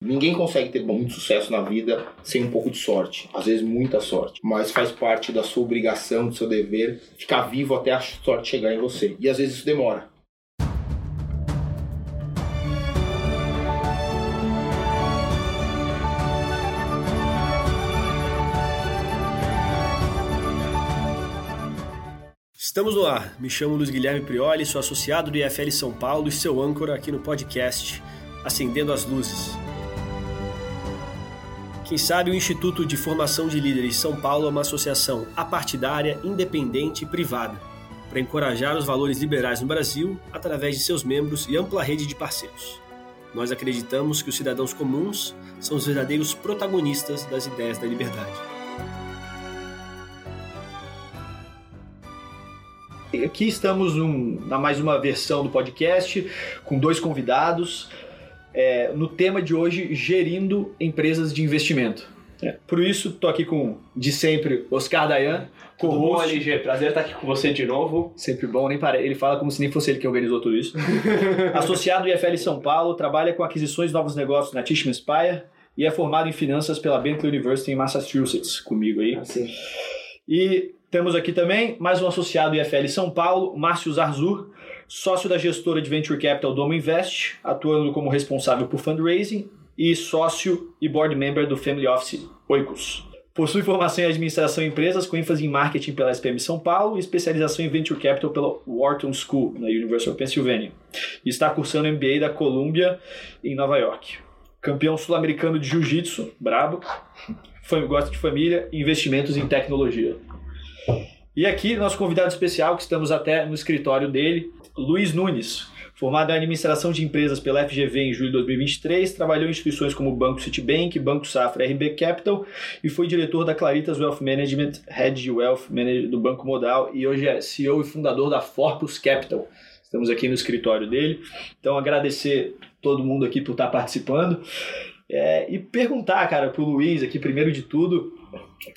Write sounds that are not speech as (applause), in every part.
Ninguém consegue ter muito sucesso na vida sem um pouco de sorte, às vezes muita sorte, mas faz parte da sua obrigação, do seu dever, ficar vivo até a sorte chegar em você. E às vezes isso demora. Estamos no ar. Me chamo Luiz Guilherme Prioli, sou associado do IFL São Paulo e seu âncora aqui no podcast Acendendo as Luzes. Quem sabe o Instituto de Formação de Líderes São Paulo é uma associação apartidária, independente e privada para encorajar os valores liberais no Brasil através de seus membros e ampla rede de parceiros. Nós acreditamos que os cidadãos comuns são os verdadeiros protagonistas das ideias da liberdade. Aqui estamos num, na mais uma versão do podcast com dois convidados é, no tema de hoje, gerindo empresas de investimento. É. Por isso, estou aqui com, de sempre, Oscar Dayan. Tudo bom, LG? Prazer estar aqui com você de novo. Sempre bom, nem pare... ele fala como se nem fosse ele que organizou tudo isso. (laughs) Associado do IFL São Paulo, trabalha com aquisições de novos negócios na Tishman Spire e é formado em finanças pela Bentley University em Massachusetts, comigo aí. Assim. E temos aqui também mais um associado do IFL São Paulo, Márcio Zarzur, sócio da gestora de Venture Capital Domo Invest, atuando como responsável por fundraising e sócio e board member do Family Office Oikos. Possui formação em administração de empresas com ênfase em marketing pela SPM São Paulo e especialização em Venture Capital pela Wharton School, na University of Pennsylvania. E está cursando MBA da Columbia, em Nova York. Campeão sul-americano de Jiu-Jitsu, brabo. Gosta de família e investimentos em tecnologia. E aqui, nosso convidado especial, que estamos até no escritório dele, Luiz Nunes. Formado em administração de empresas pela FGV em julho de 2023, trabalhou em instituições como o Banco Citibank, Banco Safra RB Capital e foi diretor da Claritas Wealth Management, Head Wealth Manager do Banco Modal e hoje é CEO e fundador da Forpus Capital. Estamos aqui no escritório dele. Então, agradecer todo mundo aqui por estar participando. É, e perguntar, cara, pro Luiz aqui, primeiro de tudo,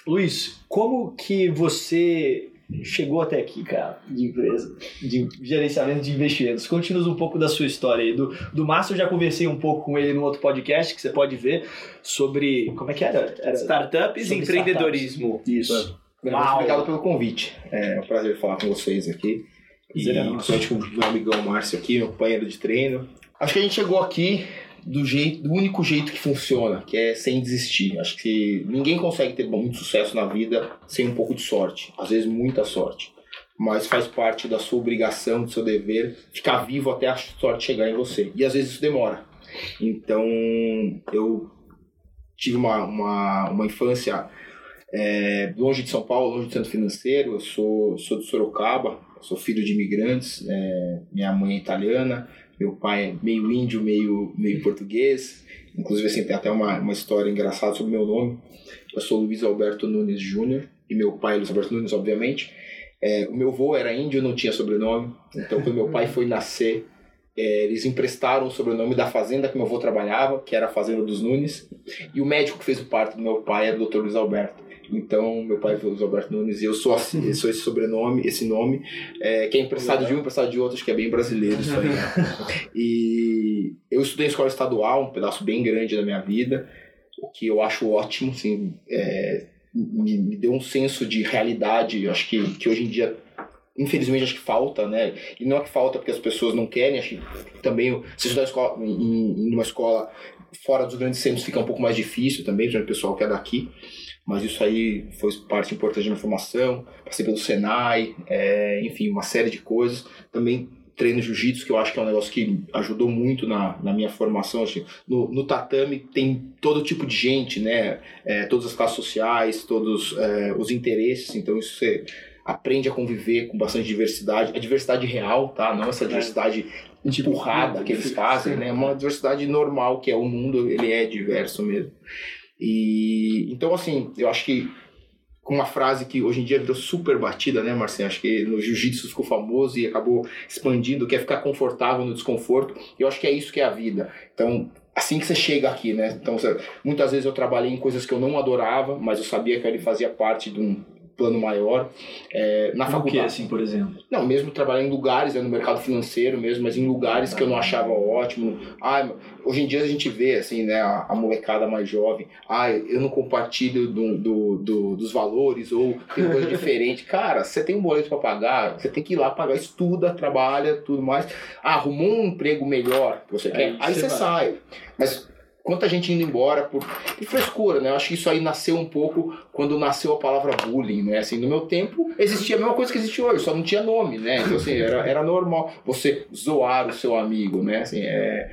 Luiz, como que você chegou até aqui, cara, de empresa, de gerenciamento de investimentos. Conte-nos um pouco da sua história aí. Do, do Márcio eu já conversei um pouco com ele no outro podcast que você pode ver sobre. Como é que era? era startups e empreendedorismo. Startups. Isso. Uau. Obrigado pelo convite. É um prazer falar com vocês aqui. E é principalmente com o meu amigão Márcio aqui, meu companheiro de treino. Acho que a gente chegou aqui do jeito, do único jeito que funciona, que é sem desistir. Acho que ninguém consegue ter muito sucesso na vida sem um pouco de sorte, às vezes muita sorte. Mas faz parte da sua obrigação, do seu dever, ficar vivo até a sorte chegar em você. E às vezes isso demora. Então, eu tive uma, uma, uma infância é, longe de São Paulo, longe do centro financeiro. Eu sou, sou de Sorocaba, sou filho de imigrantes. É, minha mãe é italiana, meu pai é meio índio, meio, meio português. Inclusive, assim, tem até uma, uma história engraçada sobre meu nome. Eu sou Luiz Alberto Nunes Júnior e meu pai é Luiz Alberto Nunes, obviamente. É, o meu avô era índio, não tinha sobrenome. Então, quando meu pai foi nascer, é, eles emprestaram o sobrenome da fazenda que meu avô trabalhava, que era a Fazenda dos Nunes. E o médico que fez o parto do meu pai era o Dr. Luiz Alberto. Então, meu pai foi o Alberto Nunes e eu sou assim, eu sou esse sobrenome, esse nome, é, que é emprestado de um, emprestado de outro, acho que é bem brasileiro isso aí. Né? (laughs) E eu estudei em escola estadual, um pedaço bem grande da minha vida, o que eu acho ótimo, assim, é, me, me, deu um senso de realidade, acho que, que hoje em dia infelizmente acho que falta, né? E não é que falta porque as pessoas não querem, acho que também se estudar escola, em, em uma escola fora dos grandes centros fica um pouco mais difícil também, para o pessoal que é daqui mas isso aí foi parte importante da minha formação, passei pelo Senai, é, enfim, uma série de coisas. Também treino jiu-jitsu, que eu acho que é um negócio que ajudou muito na, na minha formação. No, no tatame tem todo tipo de gente, né? É, todas as classes sociais, todos é, os interesses, então isso você aprende a conviver com bastante diversidade. A diversidade real, tá? Não essa diversidade empurrada que eles fazem, né? Uma diversidade normal, que é o mundo, ele é diverso mesmo. E então assim, eu acho que com uma frase que hoje em dia virou super batida, né, Marcelo? Acho que no jiu-jitsu ficou famoso e acabou expandindo, que é ficar confortável no desconforto. Eu acho que é isso que é a vida. Então, assim que você chega aqui, né? Então, muitas vezes eu trabalhei em coisas que eu não adorava, mas eu sabia que ele fazia parte de um plano maior. É, na O que, faculdade. assim, por exemplo? Não, mesmo trabalhando em lugares, né, no mercado financeiro mesmo, mas em lugares que eu não achava ótimo. Ah, hoje em dia a gente vê, assim, né, a, a molecada mais jovem, ah, eu não compartilho do, do, do- dos valores ou tem coisa (laughs) diferente. Cara, você tem um boleto para pagar, você tem que ir lá pagar, estuda, trabalha, tudo mais. Ah, arrumou um emprego melhor que você quer, Aí aí você você sai. Mas quanta gente indo embora por, por frescura, né? Eu acho que isso aí nasceu um pouco quando nasceu a palavra bullying, né? Assim, no meu tempo existia a mesma coisa que existe hoje, só não tinha nome, né? Então, assim, era, era normal você zoar o seu amigo, né? Assim, é...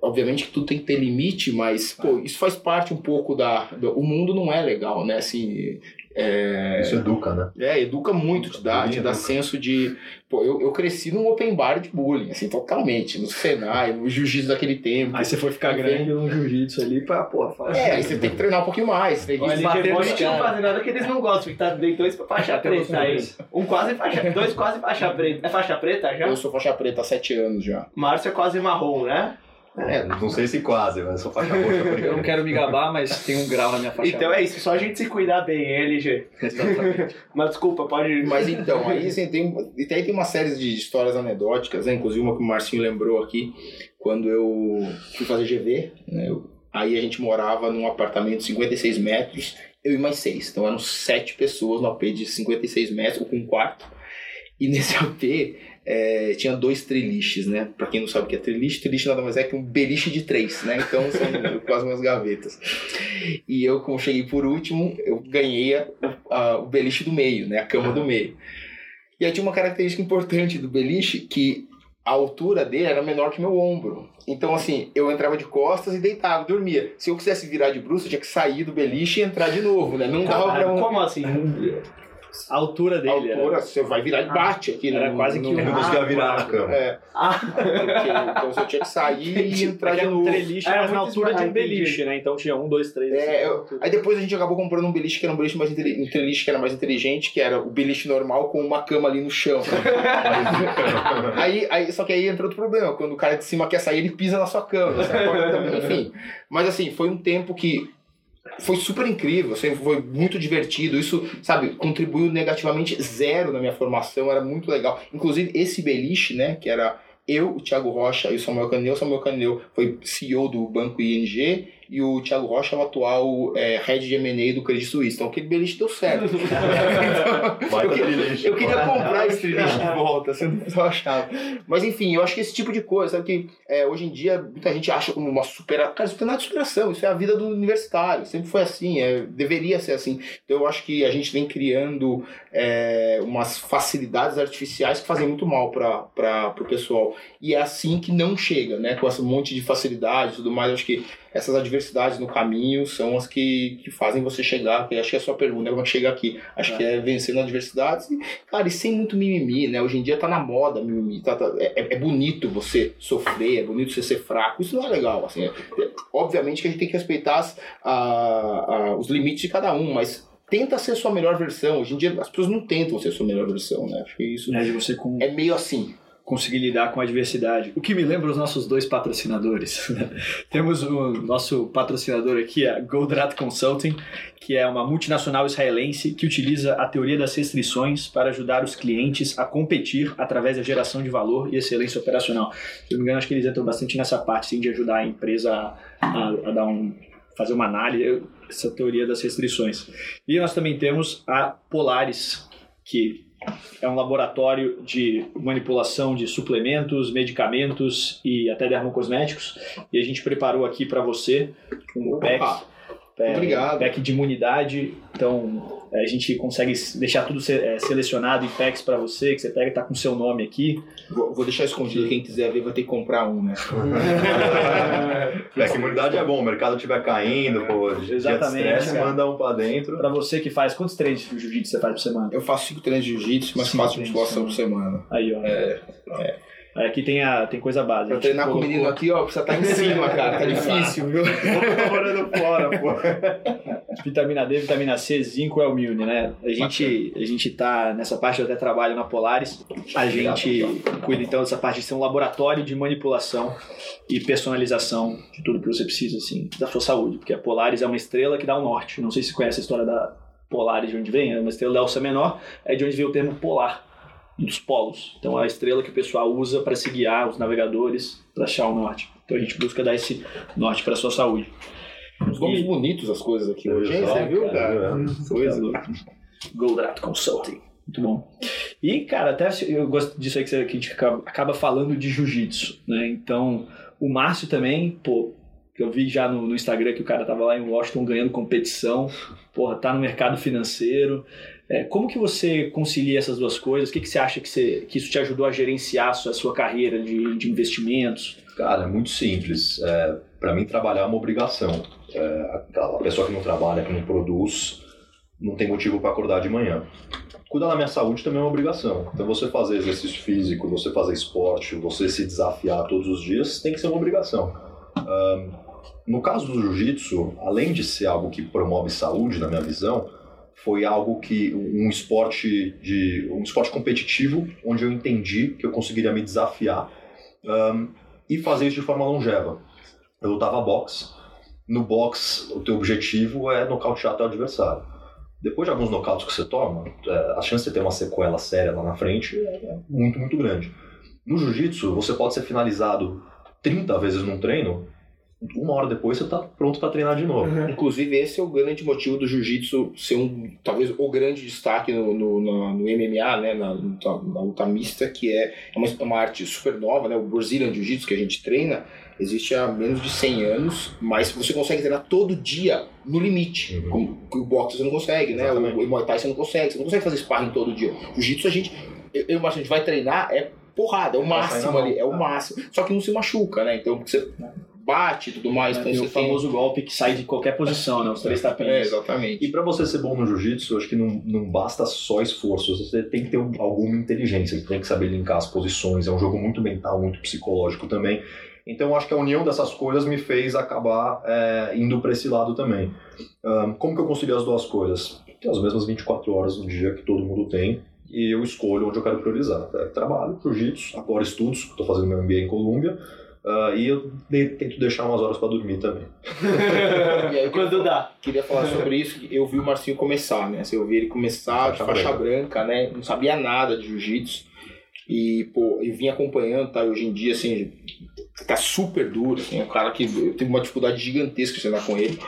Obviamente que tudo tem que ter limite, mas, pô, isso faz parte um pouco da... do- o mundo não é legal, né? Assim, é... Isso educa, né? É, educa muito, te dá, te dá senso de. Pô, eu, eu cresci num open bar de bullying, assim, totalmente. No Senai, no jiu-jitsu daquele tempo. Aí você foi ficar grande no jiu-jitsu ali pra, porra, falar. É, aí você tem que treinar um pouquinho mais. Tem que Eles Olha, depois, e não fazer nada que eles não gostam, porque tá tem dois faixa preta aí. Um quase faixa, dois quase faixa preta. É faixa preta já? Eu sou faixa preta há sete anos já. Márcio é quase marrom, né? É, não sei se quase, mas sou faixa roxa Eu não quero me gabar, mas tem um grau na minha faixa. Então é isso, só a gente se cuidar bem, hein, LG. Exatamente. (laughs) Mas desculpa, pode. Mas então, aí assim, tem, aí tem uma série de histórias anedóticas, né? Inclusive uma que o Marcinho lembrou aqui, quando eu fui fazer GV, né? Eu- aí a gente morava num apartamento de 56 metros, eu e mais seis. Então eram sete pessoas no AP de 56 metros, com um quarto. E nesse AP é, tinha dois treliches, né? Pra quem não sabe o que é treliche, treliche nada mais é que um beliche de três, né? Então são (laughs) quase umas gavetas. E eu, como cheguei por último, eu ganhei a- a- o beliche do meio, né? A cama do meio. E aí tinha uma característica importante do beliche que a altura dele era menor que meu ombro. Então, assim, eu entrava de costas e deitava, dormia. Se eu quisesse virar de bruxo, eu tinha que sair do beliche e entrar de novo, né? Não dava pra Caralho, um... como assim? (laughs) A altura A dele altura, você vai virar e bate aqui. Era no- quase que um- não conseguia virar na cama. É, Ah, (laughs) porque, então você tinha que sair e entrar de Era um novo. treliche, Era mas na altura de um ah, beliche, né? Então tinha um, dois, três. É, assim. eu- aí depois a gente acabou comprando um beliche que era um beliche mais inteli- um treliche que era mais inteligente, que era o beliche normal com uma cama ali no chão. (laughs) aí, aí, só que aí entra outro problema, quando o cara de cima quer sair, ele pisa na sua cama. Enfim, mas assim, foi um tempo que foi super incrível, assim, foi muito divertido. Isso, sabe, contribuiu negativamente zero na minha formação, era muito legal. Inclusive, esse beliche, né, que era eu, o Thiago Rocha e o Samuel Caneu. O Samuel Caneu foi CEO do Banco ING e o Thiago Rocha é o atual é, head de M&A do Credit Suisse. Então, aquele beliche deu certo. (laughs) eu, Baita queria, eu queria comprar esse beliche de volta, você não achava. Mas, enfim, eu acho que esse tipo de coisa, sabe que é, hoje em dia muita gente acha como uma superação. Cara, isso não tem nada de superação, isso é a vida do universitário. Sempre foi assim, é, deveria ser assim. Então, eu acho que a gente vem criando é, umas facilidades artificiais que fazem muito mal para o pessoal. E é assim que não chega, né? Com esse monte de facilidade e tudo mais. Eu acho que essas adversidades no caminho são as que, que fazem você chegar. Que acho que é a sua pergunta? Como é que chega aqui? Acho que é vencendo adversidades e, cara, e sem muito mimimi, né? Hoje em dia tá na moda mimimi. Tá, tá- é, é bonito você sofrer, é bonito você ser fraco. Isso não é legal, assim. É- é- obviamente que a gente tem que respeitar as- a- a- os limites de cada um, mas tenta ser sua melhor versão. Hoje em dia as pessoas não tentam ser sua melhor versão, né? Acho que isso de você com, é meio assim. Conseguir lidar com a adversidade. O que me lembra os nossos dois patrocinadores. (laughs) Temos o nosso patrocinador aqui, a Goldrat Consulting, que é uma multinacional israelense que utiliza a teoria das restrições para ajudar os clientes a competir através da geração de valor e excelência operacional. Se eu não me engano, acho que eles entram bastante nessa parte sim, de ajudar a empresa a, a- a dar um fazer uma análise essa teoria das restrições. E nós também temos a Polaris, que é um laboratório de manipulação de suplementos, medicamentos e até dermocosméticos. E a gente preparou aqui para você um pack, é, obrigado. pack de imunidade. Então a gente consegue deixar tudo é, selecionado em packs para você, que você pega e tá com seu nome aqui. Vou, vou deixar escondido, quem quiser ver vai ter que comprar um, né? É que a imunidade é bom, o mercado estiver caindo, pô, de Exatamente, estresse, cara. manda um pra dentro. Para você que faz quantos treinos de jiu-jitsu você faz por semana? Eu faço cinco treinos de jiu-jitsu, mas Cinco faço musculação por por semana. Aí, ó. Aí Aqui tem, a, tem coisa básica. Pra treinar com o colocou- menino aqui, ó, precisa estar em cima, (laughs) cara. Tá difícil, viu? morando fora, pô. Vitamina D, vitamina C, zinco é o Milne, né? A gente, a gente tá nessa parte, eu até trabalho na Polaris. A gente cuida então dessa parte de ser um laboratório de manipulação e personalização de tudo que você precisa, assim, da sua saúde. Porque a Polaris é uma estrela que dá o norte. Não sei se você conhece a história da, polares de onde vem, né? uma estrela Delta menor é de onde vem o termo polar, dos polos. Então é a estrela que o pessoal usa para se guiar, os navegadores, para achar o norte. Então a gente busca dar esse norte para a sua saúde. Os nomes bonitos as coisas aqui hoje, hein? Você viu, cara? Coisa. Goldrato Consulting. Muito bom. E, cara, até eu gosto disso aí que, você, que a gente acaba, falando de jiu-jitsu, né? Então, o Márcio também, pô, eu vi já no, no, Instagram que o cara tava lá em Washington ganhando competição, porra, tá no mercado financeiro. É, como que você concilia essas duas coisas? O que, que você acha que, você, que isso te ajudou a gerenciar a sua, a sua carreira de, de investimentos? Cara, é muito simples. É, para mim, trabalhar é uma obrigação. É, a pessoa que não trabalha, que não produz, não tem motivo para acordar de manhã. Cuidar da minha saúde também é uma obrigação. Então, você fazer exercício físico, você fazer esporte, você se desafiar todos os dias, tem que ser uma obrigação. Um, no caso do jiu-jitsu, além de ser algo que promove saúde, na minha visão, foi algo que um esporte de um esporte competitivo, onde eu entendi que eu conseguiria me desafiar um, e fazer isso de forma longeva. Eu lutava boxe. No boxe, o teu objetivo é nocautear teu adversário depois de alguns nocautes que você toma, é, a chance de ter uma sequela séria lá na frente é muito, muito grande. No jiu-jitsu, você pode ser finalizado 30 vezes num treino, uma hora depois você está pronto para treinar de novo. Uhum. Inclusive, esse é o grande motivo do jiu-jitsu ser um, talvez o grande destaque no, no, no, no MMA, né, na, na, luta mista, que é, é uma, uma arte super nova, né, o Brazilian Jiu-Jitsu que a gente treina, existe há menos de 100 anos, mas você consegue treinar todo dia no limite. Uhum. o boxe você não consegue, né? O, o Muay Thai você não consegue. Você não consegue fazer sparring todo dia. Jiu-jitsu a gente, eu, eu a gente vai treinar, é porrada, é o máximo ali, é o máximo. Só que não se machuca, né? Então você bate e tudo mais. É, então tem o famoso tem... golpe que sai de qualquer posição, né? Os três tapinhas. É, exatamente. E para você ser bom no jiu-jitsu, acho que não, não basta só esforço, você tem que ter alguma inteligência, você tem que saber linkar as posições, é um jogo muito mental, muito psicológico também. Então, acho que a união dessas coisas me fez acabar é, indo para esse lado também. Um, como que eu concilio as duas coisas? Tem as mesmas 24 horas no dia que todo mundo tem e eu escolho onde eu quero priorizar. É, trabalho, jiu-jitsu, agora estudos, estou fazendo meu MBA em Colômbia, Uh, e eu de, tento deixar umas horas para dormir também. (laughs) e aí, quando dá. Queria falar sobre isso. Eu vi o Marcinho começar, né? Assim, eu vi ele começar de faixa branca. branca, né? Não sabia nada de jiu-jitsu. E, pô, eu vim acompanhando, tá? Hoje em dia, assim, tá super duro, assim, é um cara que eu tenho uma dificuldade gigantesca de treinar com ele.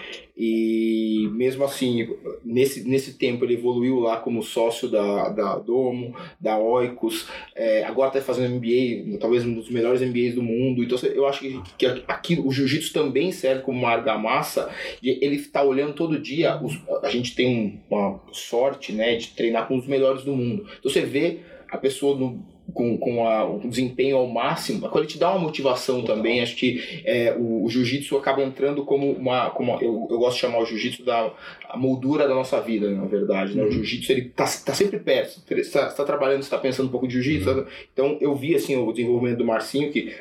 E mesmo assim, nesse, nesse tempo ele evoluiu lá como sócio da, da Domo, da Oikos, é, agora está fazendo MBA, talvez um dos melhores MBAs do mundo. Então eu acho que, que aqui o jiu-jitsu também serve como uma argamassa, de ele está olhando todo dia. Os, a gente tem uma sorte né, de treinar com os melhores do mundo. Então você vê a pessoa no com, com a, o desempenho ao máximo, quando ele te dá uma motivação também, acho que é, o, o jiu-jitsu acaba entrando como uma. Como eu, eu gosto de chamar o jiu-jitsu da a moldura da nossa vida, na verdade. Né? O uhum. jiu-jitsu ele tá, tá sempre perto. Você está tá trabalhando, você tá pensando um pouco de jiu-jitsu. Uhum. Então eu vi assim, o desenvolvimento do Marcinho, que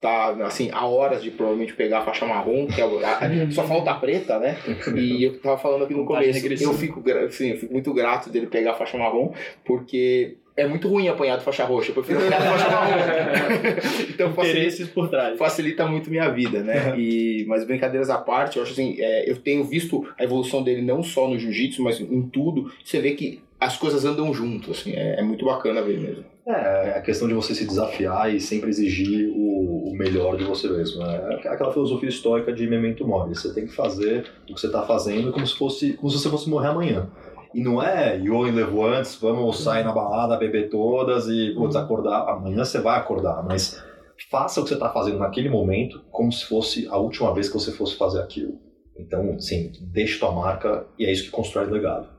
tá assim, há horas de provavelmente pegar a faixa marrom, que é a, só falta a preta, né? E eu tava falando aqui no começo, eu fico, assim, eu fico muito grato dele pegar a faixa marrom, porque é muito ruim apanhar do faixa roxa, eu prefiro apanhar do faixa marrom. (laughs) então facilita, por trás. facilita muito minha vida, né? (laughs) E, mas brincadeiras à parte, eu acho assim, é, eu tenho visto a evolução dele não só no jiu-jitsu, mas em tudo. Você vê que as coisas andam junto, assim, é, é muito bacana ver mesmo. É, a questão de você se desafiar e sempre exigir o, o melhor de você mesmo. É aquela filosofia estoica de memento mori. Você tem que fazer o que você está fazendo como se fosse como se você fosse morrer amanhã. E não é eu levo antes, vamos sair na balada, beber todas e putz, uhum. acordar. Amanhã você vai acordar, mas faça o que você está fazendo naquele momento como se fosse a última vez que você fosse fazer aquilo. Então, sim, deixe tua marca e é isso que constrói legado.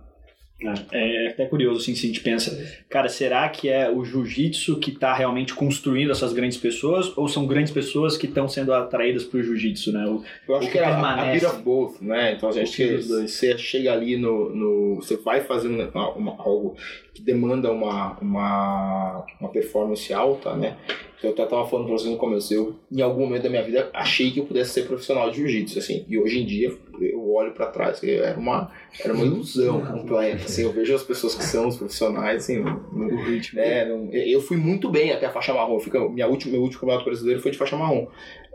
É, é até curioso assim, se a gente pensa, cara, será que é o jiu-jitsu que está realmente construindo essas grandes pessoas ou são grandes pessoas que estão sendo atraídas para o jiu-jitsu, né? O, Eu acho que, que é a, bit of both, né? Então a gente você chega ali no, no você vai fazendo uma, uma, algo que demanda uma, uma, uma performance alta, né? Eu até tava falando pra você no começo, eu em algum momento da minha vida achei que eu pudesse ser profissional de jiu-jitsu, assim, e hoje em dia eu olho para trás, era uma, era uma ilusão completa, assim, eu vejo as pessoas que são os profissionais, assim, no, ritmo. É, não, eu fui muito bem até a faixa marrom, fica, minha última, meu último campeonato brasileiro foi de faixa marrom.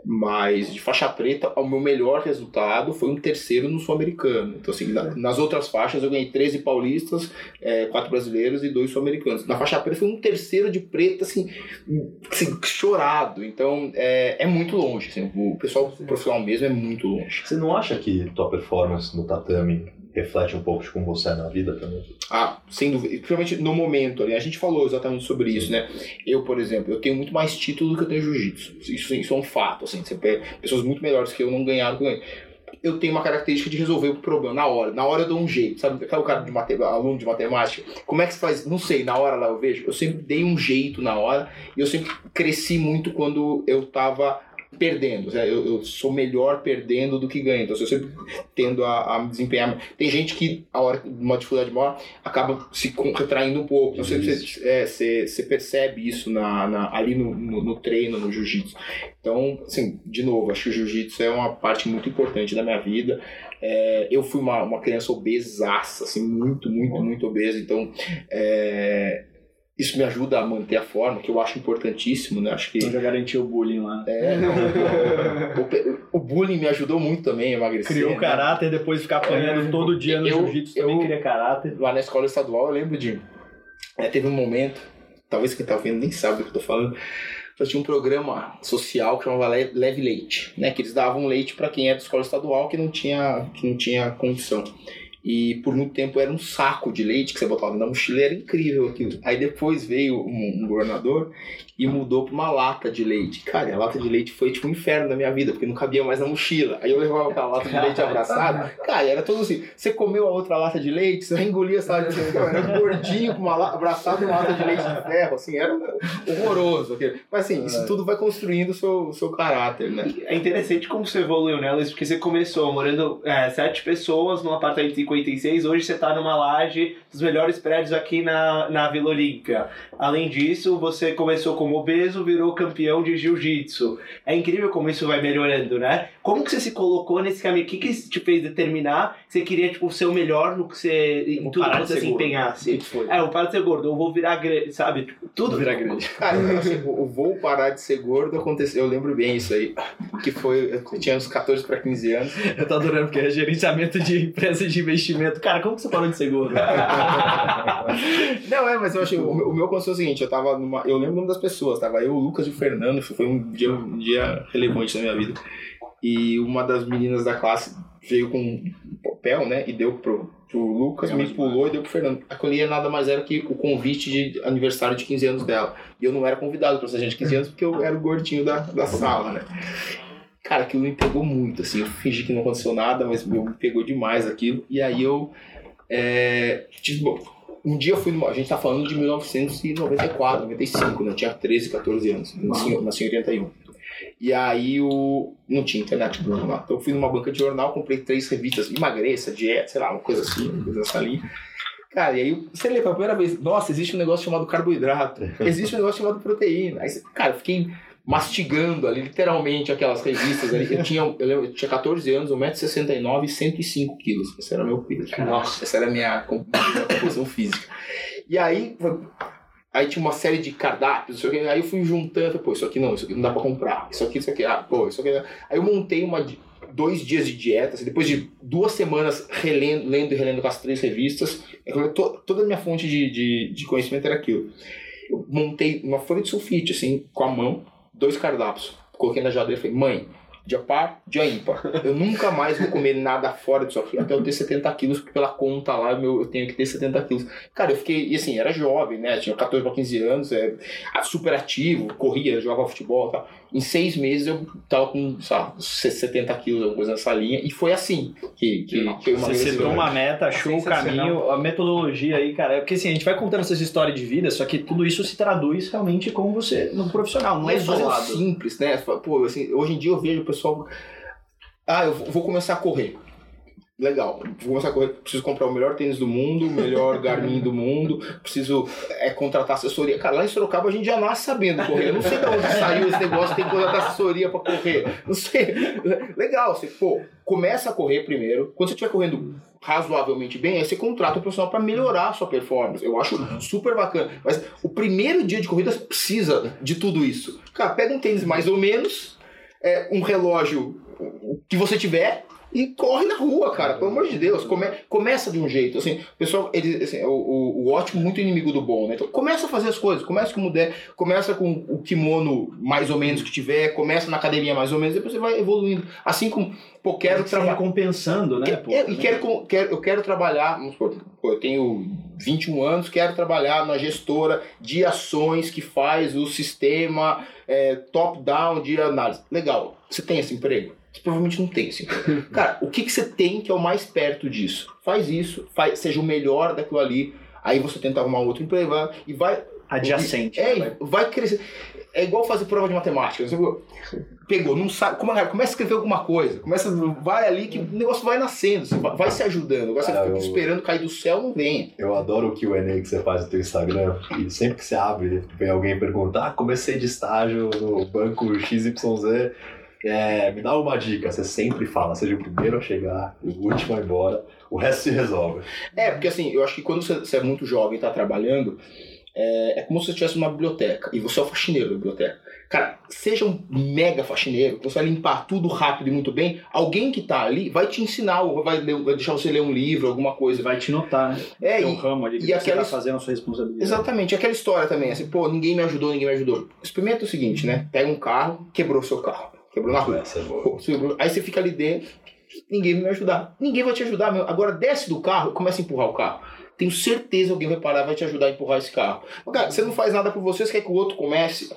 Mas de faixa preta, o meu melhor resultado foi um terceiro no Sul-Americano. Então, assim, na- nas outras faixas eu ganhei 13 paulistas, é, quatro brasileiros e dois sul-americanos. Na faixa preta foi um terceiro de preta, assim, assim, chorado. Então, é, é muito longe. Assim, o pessoal profissional mesmo é muito longe. Você não acha que tua performance no tatame reflete um pouco de como você é na vida também? Ah, sem dúvida. Principalmente no momento ali. A gente falou exatamente sobre isso, né? Eu, por exemplo, eu tenho muito mais título do que eu tenho jiu-jitsu. Isso, isso é um fato, assim. Você pega pessoas muito melhores que eu não ganharam com eu ganhei. Eu tenho uma característica de resolver o problema na hora. Na hora eu dou um jeito, sabe? Aquele cara de mate... aluno de matemática. Como é que se faz? Não sei, na hora lá eu vejo. Eu sempre dei um jeito na hora e eu sempre cresci muito quando eu tava perdendo. Eu, eu sou melhor perdendo do que ganhando. Então, eu sempre tendo a, a me desempenhar. Tem gente que, a hora de uma dificuldade maior, acaba se retraindo um pouco. Não sei se você, é, você, você percebe isso na, na- ali no, no, no treino, no jiu-jitsu. Então, assim, de novo, acho que o jiu-jitsu é uma parte muito importante da minha vida. É, eu fui uma, uma criança obesaça, assim, muito, muito, muito obesa. Então, é, isso me ajuda a manter a forma, que eu acho importantíssimo, né? Acho que Então já garantiu o bullying lá. é, não, (laughs) o, o bullying me ajudou muito também a emagrecer. Criou né? caráter, depois ficar apanhando É. todo dia no Eu- jiu-jitsu também eu- cria caráter. Lá na escola estadual, eu lembro de. é, teve um momento, talvez quem tá vendo nem sabe do que eu tô falando. Eu tinha um programa social que chamava Le- Leve Leite, né? Que eles davam leite para quem é da escola estadual que não tinha, que não tinha condição. E por muito tempo era um saco de leite que você botava na mochila era incrível aquilo. Aí depois veio um, um governador e mudou pra uma lata de leite. Cara, a lata de leite foi tipo um inferno na minha vida, porque não cabia mais na mochila. Aí eu levava aquela lata de leite abraçada. Cara, era tudo assim. Você comeu a outra lata de leite, você engolia essa lata de leite. Era gordinho com uma lata, abraçado numa lata de leite de ferro, assim, era horroroso. aquilo. Mas assim, isso tudo vai construindo o seu, o seu caráter, né? É interessante como você evoluiu nelas, porque você começou morando é, sete pessoas num apartamento de 56, hoje você tá numa laje dos melhores prédios aqui na, na Vila Olímpia. Além disso, você começou como obeso, virou campeão de jiu-jitsu. É incrível como isso vai melhorando, né? Como que você se colocou nesse caminho? O que, que te fez determinar que você queria tipo, ser o melhor no que você, em Vou tudo parar que de você se empenhasse? foi? É, eu paro de ser gordo, eu vou virar grande, sabe? Tudo Virar grande. Cara, eu, assim, o o voo parar de ser gordo aconteceu, eu lembro bem isso aí. Que foi, eu tinha uns 14 para 15 anos. Eu tô adorando porque é gerenciamento de empresas de investimento. Cara, como que você parou de ser gordo? (laughs) Não, é, mas eu achei. O meu, o meu aconteceu o seguinte: eu tava numa. Eu lembro o nome das pessoas, tava eu, o Lucas e o Fernando. Foi um dia, um dia relevante na minha vida. E uma das meninas da classe veio com um papel, né? E deu pro, pro Lucas, me pulou e deu pro Fernando. Aquilo ali nada mais era que o convite de aniversário de 15 anos dela. E eu não era convidado pra essa gente de 15 anos porque eu era o gordinho da, da sala, né? Cara, aquilo me pegou muito, assim. Eu fingi que não aconteceu nada, mas meu, me pegou demais aquilo. E aí eu. É, tive, bom, um dia eu fui numa. A gente tá falando de 1994, 95, né? Eu tinha 13, 14 anos. Nasci, nasci em 81. E aí o. Não tinha internet no jornal. Então eu fui numa banca de jornal, comprei três revistas, emagreça, dieta, sei lá, uma coisa assim, uma coisa nessa linha. Cara, e aí você lê pela primeira vez, nossa, existe um negócio chamado carboidrato, existe um negócio chamado proteína. Aí, cara, eu fiquei mastigando ali, literalmente, aquelas revistas ali. Eu tinha, eu, lembro, eu tinha 14 anos, 1,69m e 105 quilos. Esse era meu peso. Nossa, essa era a minha, com- minha composição física. E aí, aí tinha uma série de cardápios, não quê. aí eu fui juntando, pô, isso aqui não, isso aqui não dá pra comprar. Isso aqui, isso aqui, ah, pô, isso aqui. Aí eu montei uma, dois dias de dieta, assim, depois de duas semanas relendo, lendo e relendo com as três revistas, eu- to- toda a minha fonte de, de, de conhecimento era aquilo. Eu montei uma folha de sulfite, assim, com a mão, dois cardápios. Coloquei na geladeira e falei, mãe, dia par, dia ímpar. Eu nunca mais vou comer nada fora disso aqui, até eu ter 70 quilos, porque pela conta lá eu tenho que ter 70 quilos. Cara, eu fiquei, e assim, era jovem, né? Tinha 14 para 15 anos, é, super ativo, corria, jogava futebol e tal. Em seis meses eu tava com, sabe, 70 quilos, alguma coisa nessa linha, e foi assim que, que, que eu Você setou uma meta, achou o caminho, a metodologia aí, cara. É porque assim, a gente vai contando essas histórias de vida, só que tudo isso se traduz realmente como você no profissional, não é isolado. simples, né? Pô, assim, hoje em dia eu vejo o pessoal. Ah, eu vou começar a correr. Legal, vou começar a correr. Preciso comprar o melhor tênis do mundo, o melhor Garmin do mundo. Preciso é, contratar assessoria. Cara, lá em Sorocaba a gente já nasce sabendo correr. Eu não sei de onde saiu esse negócio, tem que contratar assessoria pra correr. Não sei. Legal, você, pô, começa a correr primeiro. Quando você estiver correndo razoavelmente bem, aí você contrata um profissional para melhorar a sua performance. Eu acho super bacana. Mas o primeiro dia de corrida precisa de tudo isso. Cara, pega um tênis mais ou menos. é, um relógio que você tiver e corre na rua, cara, pelo amor de Deus. Come, começa de um jeito. Assim, o pessoal, ele, assim, o, o, o ótimo muito inimigo do bom, né? Então começa a fazer as coisas, começa como der, começa com o kimono mais ou menos que tiver, começa na academia mais ou menos, depois você vai evoluindo. Assim como, pô, quero trabalhar. recompensando, né? É, e quero, quero, eu quero trabalhar, vamos supor, pô, eu tenho 21 anos, quero trabalhar na gestora de ações que faz o sistema é, top-down de análise. Legal, você tem esse emprego? Você provavelmente não tem esse emprego. (laughs) Cara, o que, que você tem que é o mais perto disso? Faz isso, faz, seja o melhor daquilo ali, aí você tenta arrumar um outro emprego e vai Adjacente. é, vai crescer. É igual fazer prova de matemática. Você pegou, não sabe. Como, é, começa a escrever alguma coisa. Começa, vai ali que o negócio vai nascendo. Você vai, vai se ajudando. Agora você Cara, fica eu- esperando cair do céu, não vem. Eu adoro o Q&A que você faz no teu Instagram e sempre que você abre, vem alguém perguntar, ah, comecei de estágio no banco XYZ, é, me dá uma dica. Você sempre fala, seja o primeiro a chegar, o último a ir embora, o resto se resolve. É, porque assim, eu acho que quando você, é muito jovem e tá trabalhando, é, é como se você estivesse numa biblioteca e você é o faxineiro da biblioteca. Cara, seja um mega faxineiro, você vai limpar tudo rápido e muito bem, alguém que tá ali vai te ensinar, ou vai, ler- vai deixar você ler um livro, alguma coisa. Vai te notar, né? É, Tem e, um ramo ali que você aquelas- tá fazendo a sua responsabilidade. Exatamente, aquela história também, assim, pô, ninguém me ajudou, ninguém me ajudou. Experimenta o seguinte, né? Pega um carro, quebrou seu carro, quebrou na rua. É Aí você fica ali dentro, ninguém vai me ajudar. Ninguém vai te ajudar, meu. Agora desce do carro e começa a empurrar o carro. Tenho certeza que alguém vai parar e vai te ajudar a empurrar esse carro. Mas, Cara, você não faz nada por você, você quer que o outro comece.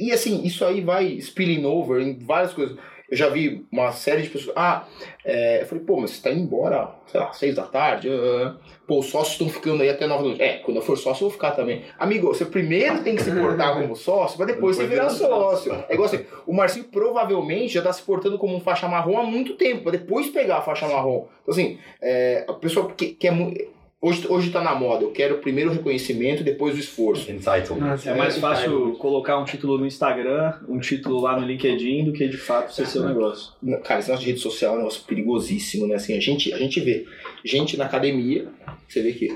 E assim, isso aí vai spilling over em várias coisas. Eu já vi uma série de pessoas. Ah, é, eu falei, pô, mas você tá indo embora, sei lá, seis da tarde. ah, pô, os sócios estão ficando aí até nove da noite. É, quando eu for sócio, eu vou ficar também. Amigo, você primeiro tem que se portar como sócio, pra depois você Depois virar virar sócio. É igual assim, o Marcinho provavelmente já tá se portando como um faixa marrom há muito tempo, pra depois pegar a faixa marrom. Então, assim, é, a pessoa que quer muito. Hoje, hoje tá na moda, eu quero primeiro o reconhecimento e depois o esforço. Entitlement. É mais fácil colocar um título no Instagram, um título lá no LinkedIn, do que de fato ser seu negócio. Cara, esse negócio de rede social é um negócio perigosíssimo, né? Assim, a gente, a gente vê gente na academia, você vê que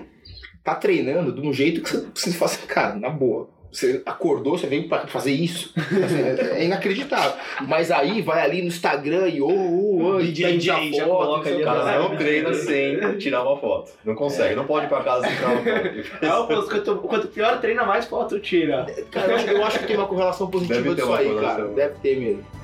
tá treinando de um jeito que você, você fala assim, cara, na boa. Você acordou, você veio pra fazer isso. (laughs) Assim, é, é inacreditável. Mas aí vai ali no Instagram e ô, ô, ô, DJ tira já foto, coloca ali cara É, não treina sem tirar uma foto. Não consegue, não pode ir pra casa sem tirar uma foto. É oposto, quanto, quanto pior treina, mais foto tira. Cara, eu acho, que tem uma correlação positiva Deve disso aí, cara. Deve ter mesmo.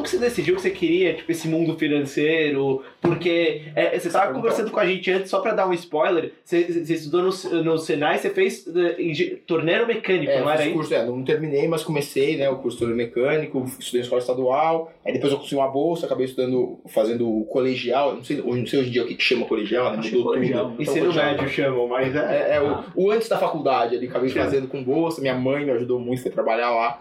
Como que você decidiu que você queria, tipo, esse mundo financeiro? Porque é, você estava conversando com a gente antes, só pra dar um spoiler, você, você estudou no, no Senai, você fez engen- torneiro mecânico, É, não era curso, é, não terminei, mas comecei, né, o curso de mecânico, estudei na escola estadual, aí depois eu consegui uma bolsa, acabei estudando, fazendo o colegial, não sei, hoje, não sei hoje em dia o que que chama colegial, né, mudou colegial. tudo. Ensino médio chamam, mas é. É, é, o, o antes da faculdade ali, acabei Sim. fazendo com bolsa, minha mãe me ajudou muito, foi trabalhar lá.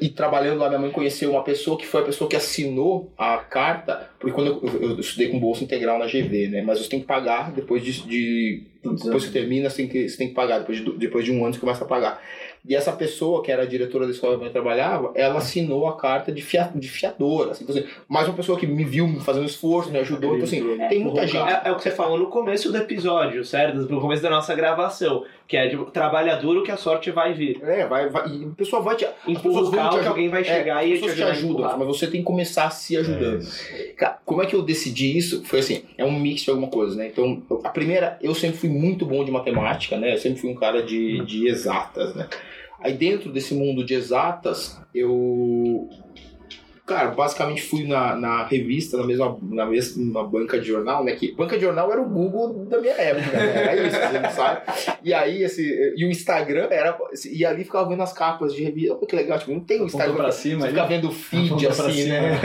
E trabalhando lá, minha mãe conheceu uma pessoa que foi a pessoa que assinou a carta, porque quando eu, eu- eu estudei com bolsa integral na GV, né? Mas você tem que pagar depois de. de- depois que termina, você tem que, você tem que pagar. Depois de, depois de um ano você começa a pagar. E essa pessoa, que era a diretora da escola onde eu trabalhava, ela assinou a carta de, fia, de fiadora. Assim, então, assim, mais uma pessoa que me viu fazendo esforço, me ajudou. Então, assim, tem muita gente. É, é o que você falou no começo do episódio, certo? No começo da nossa gravação. Que é tipo, trabalha duro que a sorte vai vir. É, vai, vai, e o pessoal vai te. as Empurra pessoas o vão carro te que alguém vai É, chegar as e te pessoas te ajudar a ajudam, empurrar. mas você tem que começar se ajudando. Cara, como é que eu decidi isso? Foi assim, é um mix de alguma coisa, né? Então, a primeira, eu sempre fui muito bom de matemática, né? Eu sempre fui um cara de, de exatas, né? Aí dentro desse mundo de exatas, eu. Cara, basicamente fui na, na revista, na mesma, na mesma banca de jornal, né? Que banca de jornal era o Google da minha época, né? Era isso, você não sabe. E aí, esse, e o Instagram era. E ali ficava vendo as capas de revista. Olha que legal, tipo, não tem o Instagram. pra cima fica vendo feed assim, né?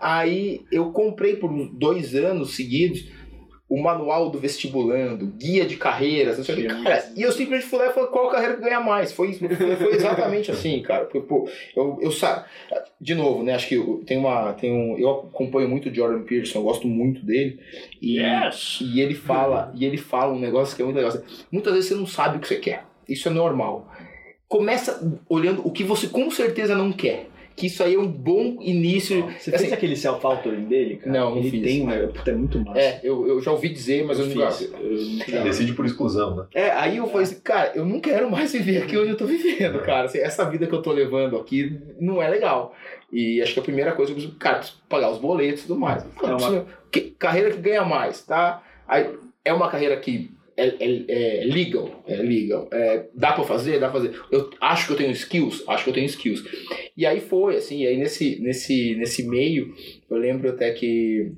Aí eu comprei por dois anos seguidos o manual do vestibulando, guia de carreiras, não sei o que. Cara, e eu simplesmente fui lá e falei qual carreira que ganha mais. Foi, foi, foi exatamente assim, cara. Porque, pô, eu, eu. De novo, né? Acho que eu- tem uma. Tem um, eu acompanho muito o Jordan Peterson, eu gosto muito dele. E, Yes! e ele fala, e ele fala um negócio que é muito legal. Muitas vezes você não sabe o que você quer. Isso é normal. Começa olhando o que você com certeza não quer. Que isso aí é um bom início. Você assim, fez aquele self-authoring dele, cara? Não, não Ele fiz. tem, né? Puta, é muito massa. É, eu, eu já ouvi dizer, mas eu, Eu nunca. fiz. eu nunca- Decide por exclusão, né? É, aí eu falei assim, cara, eu não quero mais viver aqui onde eu tô vivendo, cara. Assim, essa vida que eu tô levando aqui não é legal. E acho que a primeira coisa, eu preciso, cara, preciso pagar os boletos e tudo mais. É uma- Preciso- que- carreira que ganha mais, tá? Aí, é uma carreira que é, é- é legal, é legal. É, dá pra fazer? Dá pra fazer. Eu acho que eu tenho skills? Acho que eu tenho skills. E aí foi, assim, aí nesse, nesse, nesse meio, eu lembro até que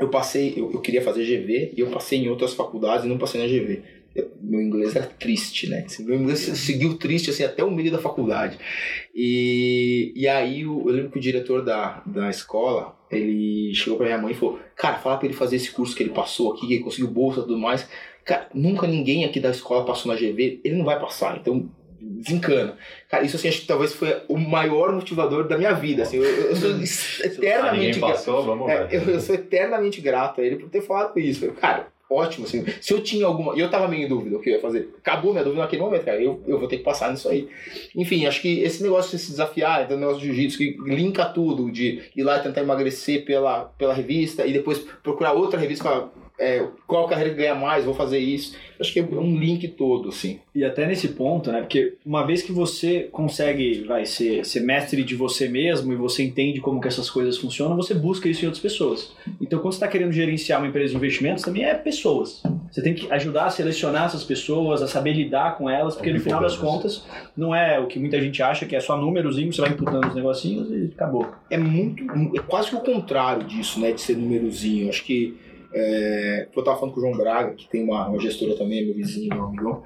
eu passei, eu, eu queria fazer GV e eu passei em outras faculdades e não passei na GV. Eu- Meu inglês era triste, né? Meu inglês seguiu triste assim até o meio da faculdade. E, e aí o- eu lembro que o diretor da, da escola, ele chegou pra minha mãe e falou: Cara, fala pra ele fazer esse curso que ele passou aqui, que ele conseguiu bolsa e tudo mais. Cara, nunca ninguém aqui da escola passou na GV, ele não vai passar, então desencana. Cara, isso assim, acho que talvez foi o maior motivador da minha vida. Assim, eu, eu sou (laughs) eternamente grato. passou, vamos É, eu, eu sou eternamente grato a ele por ter falado isso. Cara, ótimo, assim. Se eu tinha alguma. E eu tava meio em dúvida o que eu ia fazer. Acabou minha dúvida naquele momento, cara. Eu, eu vou ter que passar nisso aí. Enfim, acho que esse negócio de se desafiar, então, o negócio de jiu-jitsu que linka tudo, de ir lá e tentar emagrecer pela, pela revista e depois procurar outra revista pra, é, qual carreira que ganha mais, vou fazer isso. Acho que é um link todo, assim. E até nesse ponto, né? Porque uma vez que você consegue, vai ser, ser mestre de você mesmo e você entende como que essas coisas funcionam, você busca isso em outras pessoas. Então, quando você está querendo gerenciar uma empresa de investimentos, também é pessoas. Você tem que ajudar a selecionar essas pessoas, a saber lidar com elas, porque no final das contas, não é o que muita gente acha que é só númerozinho, você vai imputando os negocinhos e acabou. é muito. É quase que o contrário disso, né? De ser númerozinho. Acho que. É, eu tava falando com o João Braga, que tem uma, uma gestora também, meu vizinho, meu amigão.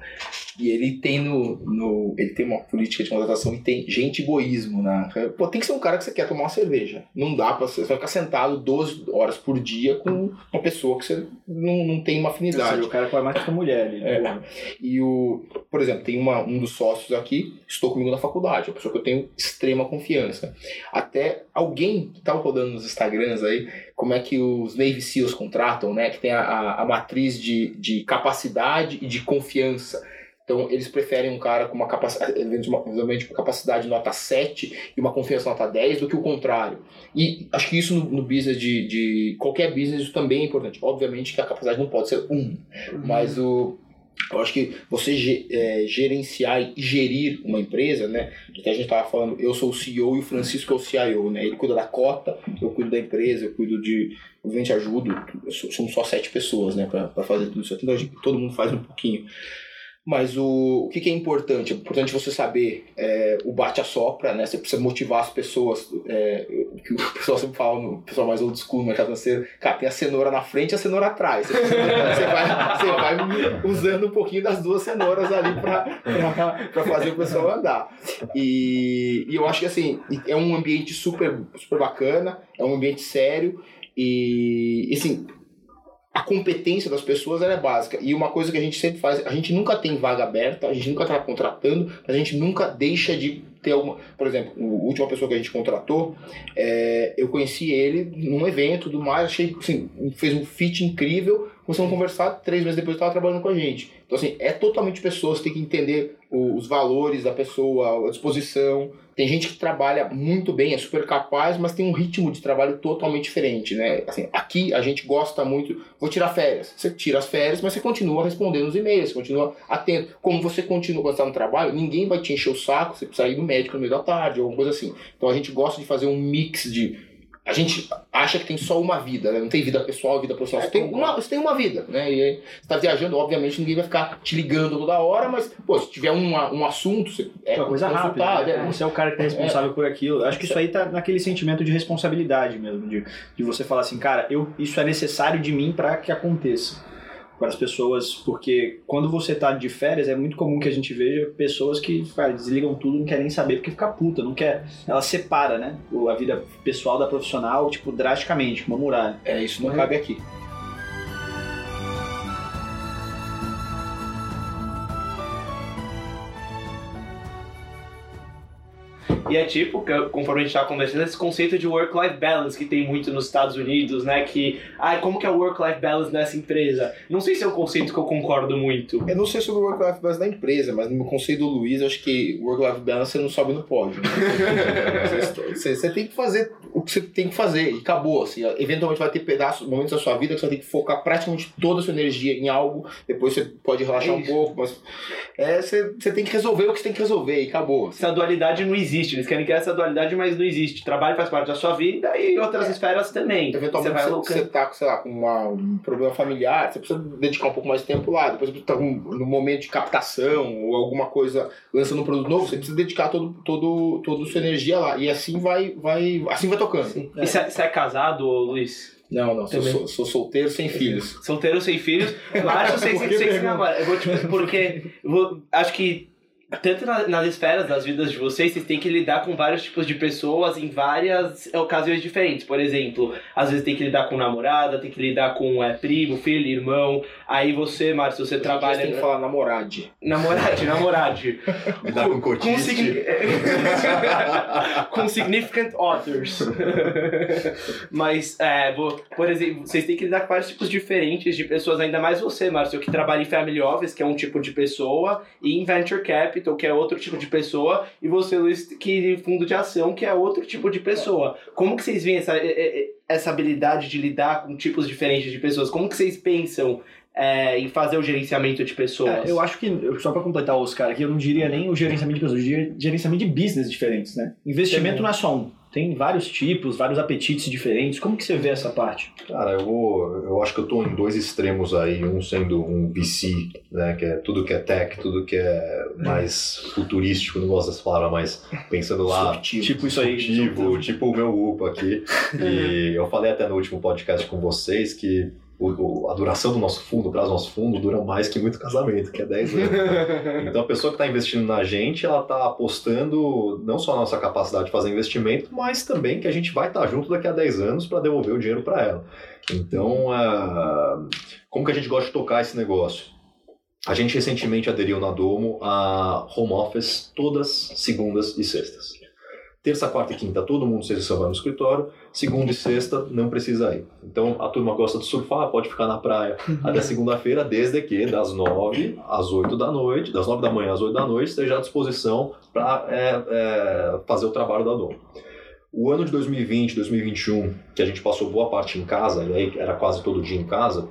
E ele tem no, no. Ele tem uma política de contratação e tem gente egoísmo, né? Pô, tem que ser um cara que você quer tomar uma cerveja. Não dá pra você. Você vai ficar sentado 12 horas por dia com uma pessoa que você não, não tem uma afinidade. seja, o cara pode mais que a mulher ali. né? É. E o, por exemplo, tem uma, um dos sócios aqui, estou comigo na faculdade, uma pessoa que eu tenho extrema confiança. Até alguém que estava rodando nos Instagrams aí, como é que os Navy SEALs contratam, né? Que tem a, a, a matriz de, de capacidade e de confiança. Então, eles preferem um cara com uma capacidade, eventualmente uma capacidade nota 7 e uma confiança nota 10 do que o contrário. E acho que isso no, no business de, de qualquer business também é importante. Obviamente que a capacidade não pode ser 1, mas o eu acho que você é, gerenciar e gerir uma empresa, né? Até a gente estava falando, eu sou o CEO e o Francisco é o CIO, né? Ele cuida da cota, eu cuido da empresa, eu cuido de. Obviamente ajudo, somos só sete pessoas, né? Para fazer tudo isso aqui, então a gente- todo mundo faz um pouquinho. Mas o, o que, que é importante? É importante você saber é, o bate-a-sopra, né? Você precisa motivar as pessoas. É, que o (laughs) pessoal sempre fala, o pessoal mais old school no mercado financeiro, cara, tem a cenoura na frente e a cenoura atrás. Você, você vai, você vai usando um pouquinho das duas cenouras ali para fazer o pessoal andar. E, e eu acho que assim, é um ambiente super, super bacana, é um ambiente sério e, assim, a competência das pessoas é básica. E uma coisa que a gente sempre faz, a gente nunca tem vaga aberta, a gente nunca está contratando, a gente nunca deixa de ter alguma. Por exemplo, a última pessoa que a gente contratou, é, eu conheci ele num evento tudo mais, achei assim, fez um fit incrível, começamos a conversar, três meses depois estava trabalhando com a gente. Então, assim, é totalmente pessoas, tem que entender os valores da pessoa, a disposição. Tem gente que trabalha muito bem, é super capaz, mas tem um ritmo de trabalho totalmente diferente, né? Assim, aqui a gente gosta muito, vou tirar férias. Você tira as férias, mas você continua respondendo os e-mails, continua atento. Como você continua quando está no trabalho, ninguém vai te encher o saco, você precisa ir no médico no meio da tarde, alguma coisa assim. Então a gente gosta de fazer um mix de a gente acha que tem só uma vida, né? não tem vida pessoal, vida profissional. Você tem uma, você tem uma vida, né? E aí, você está viajando, obviamente ninguém vai ficar te ligando toda hora, mas, pô, se tiver uma, um assunto, você É uma coisa rápida. Né? é, Você é o cara que tá responsável por aquilo. Acho que isso aí tá naquele sentimento de responsabilidade mesmo, de, de você falar assim, cara, eu, isso é necessário de mim para que aconteça. Para as pessoas, porque quando você tá de férias, é muito comum que a gente veja pessoas que cara, desligam tudo, não querem nem saber porque fica puta, não quer. Ela separa, né? A vida pessoal da profissional, tipo, drasticamente, uma muralha. É, isso não cabe aqui. E é tipo, que, conforme a gente tá conversando, esse conceito de work-life balance que tem muito nos Estados Unidos, né? Que, ah, como que é o work-life balance nessa empresa? Não sei se é um conceito que eu concordo muito. Eu não sei sobre o work-life balance da empresa, mas no meu conceito do Luiz, eu acho que work-life balance você não sobe no pódio. né? (laughs) você, você tem que fazer o que você tem que fazer e acabou. Assim, eventualmente vai ter pedaços, momentos da sua vida que você vai ter que focar praticamente toda a sua energia em algo, depois você pode relaxar É um pouco, mas é, você, você tem que resolver o que você tem que resolver e acabou. Essa dualidade não existe. Eles querem criar essa dualidade, mas não existe. Trabalho faz parte da sua vida e outras esferas também. Eventualmente Você você, vai você, tá com, sei lá, com uma- um problema familiar, você precisa dedicar um pouco mais de tempo lá. Depois você tá com, no momento de captação ou alguma coisa lançando um produto novo, você precisa dedicar todo, todo, toda a sua energia lá. E assim vai, vai, assim vai tocando. E você é, você é casado, Luiz? Não, não, sou, sou, sou solteiro sem filhos. Solteiro sem filhos? Eu sei se namora. Eu vou, tipo, porque vou- acho que tanto na- nas esferas das vidas de vocês, vocês têm que lidar com vários tipos de pessoas em várias ocasiões diferentes. Por exemplo, às vezes tem que lidar com namorada, tem que lidar com é, primo, filho, irmão. Aí você, Márcio, você Você trabalha. tem que falar namorade. Namorade, namorade. (laughs) Lidar com com, signi- (laughs) com significant others. (laughs) Mas, é, vou- por exemplo, vocês têm que lidar com vários tipos diferentes de pessoas, ainda mais você, Márcio, que trabalha em Family Office, que é um tipo de pessoa, e em Venture Capital, que é outro tipo de pessoa, e você, Luiz, que fundo de ação, que é outro tipo de pessoa. Como que vocês veem essa, é, é, essa habilidade de lidar com tipos diferentes de pessoas? Como que vocês pensam é, em fazer o gerenciamento de pessoas? É, eu acho que, só pra completar o Oscar aqui, eu não diria nem o gerenciamento de pessoas, eu diria gerenciamento de business diferentes, né? Investimento Também. não é só um. Tem vários tipos, vários apetites diferentes. Como que você vê essa parte? Cara, eu vou. Eu acho que eu tô em dois extremos aí, um sendo um VC, né? Que é tudo que é tech, tudo que é mais futurístico, não gosto dessa palavra, mas pensando lá. Tipo isso aí. Tipo, tipo o meu UPA aqui. E eu falei até no último podcast com vocês que o- o- a duração do nosso fundo, o prazo do nosso fundo, dura mais que muito casamento, que é 10 anos. (laughs) Então a pessoa que está investindo na gente, ela está apostando não só na nossa capacidade de fazer investimento, mas também que a gente vai estar junto daqui a 10 anos para devolver o dinheiro para ela. Então, como que a gente gosta de tocar esse negócio? A gente recentemente aderiu na Domo a home office todas segundas e sextas. Terça, quarta e quinta, todo mundo sexta vai no escritório. Segunda e sexta, não precisa ir. Então, a turma gosta de surfar, pode ficar na praia (laughs) até segunda-feira, desde que das nove às oito da noite, das nove da manhã às oito da noite, esteja à disposição para fazer o trabalho da Domo. O ano de 2020, 2021, que a gente passou boa parte em casa, e aí era quase todo dia em casa,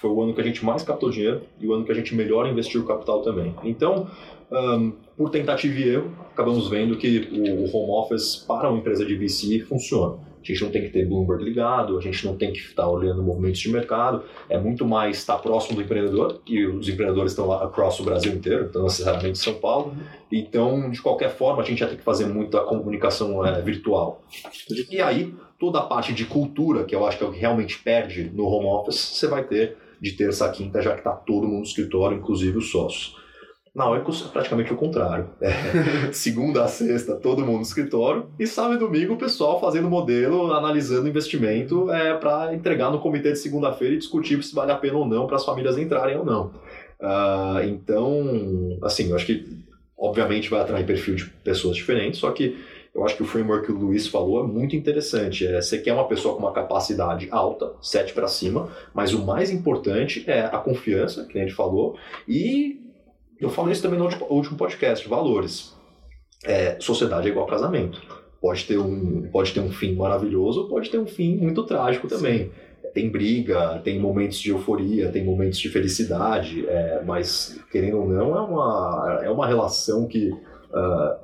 foi o ano que a gente mais captou dinheiro e o ano que a gente melhor investiu o capital também. Então, ahn, por tentativa e erro, acabamos vendo que o, home office para uma empresa de VC funciona. A gente não tem que ter Bloomberg ligado, a gente não tem que estar olhando movimentos de mercado, é muito mais estar próximo do empreendedor, e os empreendedores estão lá across o Brasil inteiro, então necessariamente São Paulo. Então, de qualquer forma, a gente já tem que fazer muita comunicação eh, virtual. E aí, toda a parte de cultura, que eu acho que é o que realmente perde no home office, você vai ter de terça a quinta, já que está todo mundo no escritório, inclusive os sócios. Na Oikos é praticamente o contrário. É, (laughs) segunda a sexta, todo mundo no escritório, e sábado e domingo o pessoal fazendo modelo, analisando investimento é, para entregar no comitê de segunda-feira e discutir se vale a pena ou não para as famílias entrarem ou não. Ah, então, assim, eu acho que obviamente vai atrair perfil de pessoas diferentes, só que eu acho que o framework que o Luiz falou é muito interessante. É, você quer uma pessoa com uma capacidade alta, 7 para cima, mas o mais importante é a confiança, que a gente falou, e eu falei isso também no último- podcast, valores. É, sociedade é igual casamento. Pode ter, um, pode ter um fim maravilhoso, pode ter um fim muito trágico também. Tem briga, tem momentos de euforia, tem momentos de felicidade, é, mas querendo ou não, é uma, é uma relação que ah,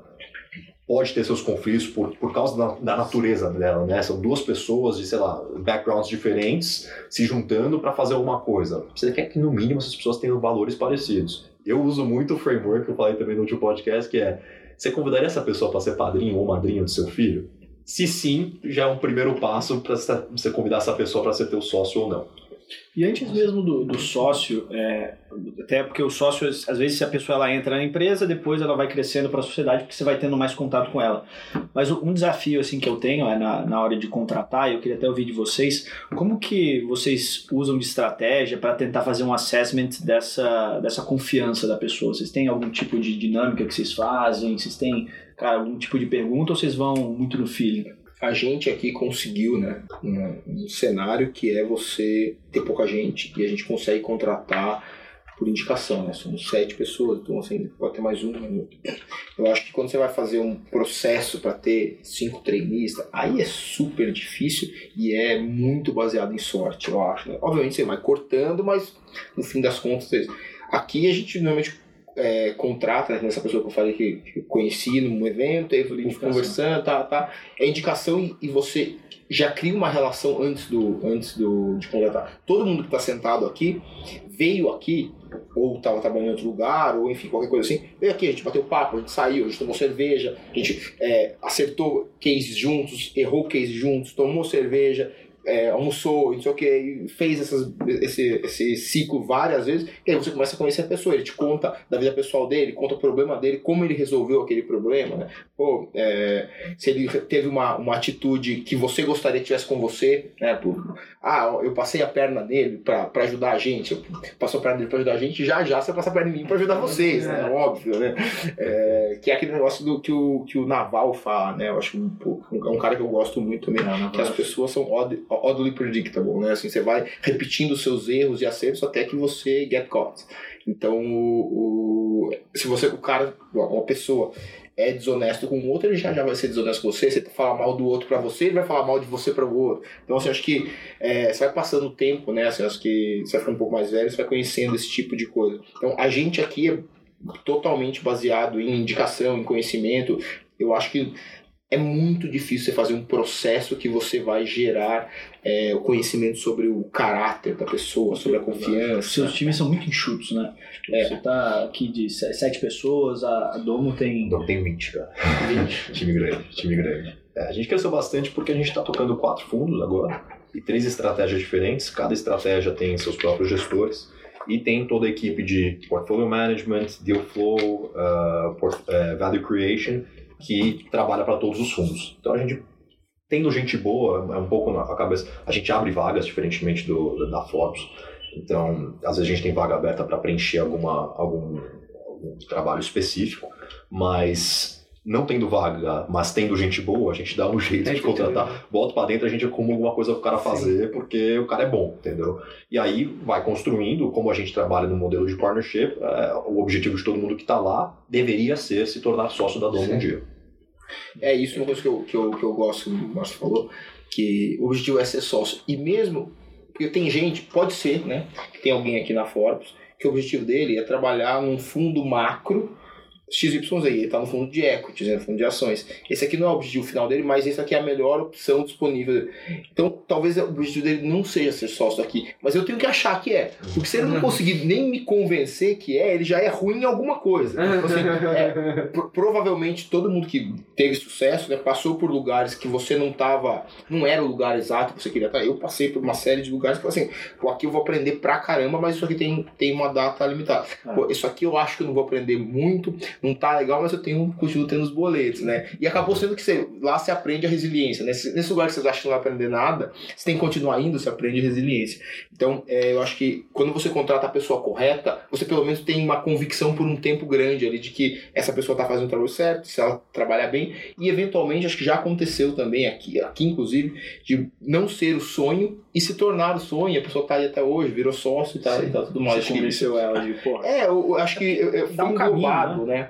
pode ter seus conflitos por, por causa da, da natureza dela, né? São duas pessoas de, sei lá, backgrounds diferentes se juntando para fazer alguma coisa. Você quer que, no mínimo, essas pessoas tenham valores parecidos. Eu uso muito o framework que eu falei também no último podcast, que é: você convidaria essa pessoa para ser padrinho ou madrinha do seu filho? Se sim, já é um primeiro passo para você convidar essa pessoa para ser teu sócio ou não. E antes mesmo do, do sócio, é, até porque o sócio, às vezes, se a pessoa ela entra na empresa, depois ela vai crescendo para a sociedade, porque você vai tendo mais contato com ela. Mas um desafio assim que eu tenho é na, na hora de contratar, eu queria até ouvir de vocês, como que vocês usam de estratégia para tentar fazer um assessment dessa, dessa confiança da pessoa? Vocês têm algum tipo de dinâmica que vocês fazem? Vocês têm cara, algum tipo de pergunta ou vocês vão muito no feeling? A gente aqui conseguiu, né, um, um, cenário que é você ter pouca gente e a gente consegue contratar por indicação, né? Somos sete pessoas, então assim, pode ter mais um. Eu acho que quando você vai fazer um processo para ter cinco treinistas, aí é super difícil e é muito baseado em sorte, eu acho. Né? Obviamente você vai cortando, mas no fim das contas, aqui a gente normalmente é, contrata né, essa pessoa que eu falei que, que conheci num evento, aí conversando, tá, tá. É indicação e, e, você já cria uma relação antes do antes do de contratar. Todo mundo que está sentado aqui veio aqui ou estava trabalhando em outro lugar ou enfim qualquer coisa assim. Veio aqui, a gente bateu papo, a gente saiu, a gente tomou cerveja, a gente é, acertou cases juntos, errou cases juntos, tomou cerveja, é, almoçou, não sei o que, fez essas, esse, esse ciclo várias vezes, e aí você começa a conhecer a pessoa, ele te conta da vida pessoal dele, conta o problema dele, como ele resolveu aquele problema, né? Pô, é, se ele teve uma, uma atitude que você gostaria que tivesse com você, né? Por, ah, eu passei a perna nele para ajudar a gente, eu passo a perna dele para ajudar a gente, já já você passa a perna em mim para ajudar vocês, né? É. Óbvio, né? É, que é aquele negócio do que o, que o Naval fala, né? Eu acho um, um, um cara que eu gosto muito também, é, que as pessoas são odd, oddly predictable, né? Assim, você vai repetindo seus erros e acertos até que você get caught. Então, o, o se você, o cara, uma pessoa é desonesto com o outro, ele já, já vai ser desonesto com você. Você fala mal do outro para você, ele vai falar mal de você para o outro. Então, assim, acho que é, você vai passando o tempo, né? Assim, acho que você vai ficando um pouco mais velho, você vai conhecendo esse tipo de coisa. Então, a gente aqui é totalmente baseado em indicação, em conhecimento. Eu acho que é muito difícil você fazer um processo que você vai gerar é, o conhecimento sobre o caráter da pessoa, sobre a confiança. Seus times são muito enxutos, né? É. Você tá aqui de sete pessoas, a Domo tem. Domo tem 20, cara. 20. (laughs) time grande, time grande. É, a gente cresceu bastante porque a gente está tocando quatro fundos agora e três estratégias diferentes. Cada estratégia tem seus próprios gestores e tem toda a equipe de portfolio management, deal flow, uh, port, uh, value creation que trabalha para todos os fundos. Então a gente tendo gente boa, é um pouco na cabeça. A gente abre vagas, diferentemente do, da Forbes. Então, às vezes a gente tem vaga aberta para preencher alguma, algum, algum trabalho específico, mas não tendo vaga, mas tendo gente boa, a gente dá um (laughs) jeito é de contratar. Bota para dentro, a gente acumula alguma coisa pro cara fazer, Sim. porque o cara é bom, entendeu? E aí vai construindo, como a gente trabalha no modelo de partnership, é, o objetivo de todo mundo que está lá deveria ser se tornar sócio da Dom um dia. É isso uma coisa que eu, que eu, que eu gosto, o Márcio falou, que o objetivo é ser sócio. E mesmo, porque tem gente, pode ser, né, que tem alguém aqui na Forbes, que o objetivo dele é trabalhar num fundo macro XYZ, ele está no fundo de equities, né, no fundo de ações. Esse aqui não é o objetivo final dele, mas esse aqui é a melhor opção disponível. Então, talvez o objetivo dele não seja ser sócio aqui, mas eu tenho que achar que é. Porque se ele não uhum. conseguir nem me convencer que é, ele já é ruim em alguma coisa. Então, assim, é, provavelmente todo mundo que teve sucesso né, passou por lugares que você não estava, não era o lugar exato que você queria estar. Eu passei por uma série de lugares que assim, pô, aqui eu vou aprender pra caramba, mas isso aqui tem, tem uma data limitada. Ah. Pô, isso aqui eu acho que eu não vou aprender muito não tá legal, mas eu tenho continuo tendo os boletos, né? E acabou sendo que você, lá você aprende a resiliência. Nesse, nesse lugar que vocês acham que não vai aprender nada, você tem que continuar indo, você aprende resiliência. Então, é, eu acho que quando você contrata a pessoa correta, você pelo menos tem uma convicção por um tempo grande ali de que essa pessoa tá fazendo o trabalho certo, se ela trabalhar bem, e eventualmente, acho que já aconteceu também aqui, aqui inclusive, de não ser o sonho e se tornar o sonho, a pessoa tá aí até hoje, virou sócio e tá, e tá tudo mais. Você convenceu ela de, porra. É, eu, acho que eu, eu Dá um caminho, né? né?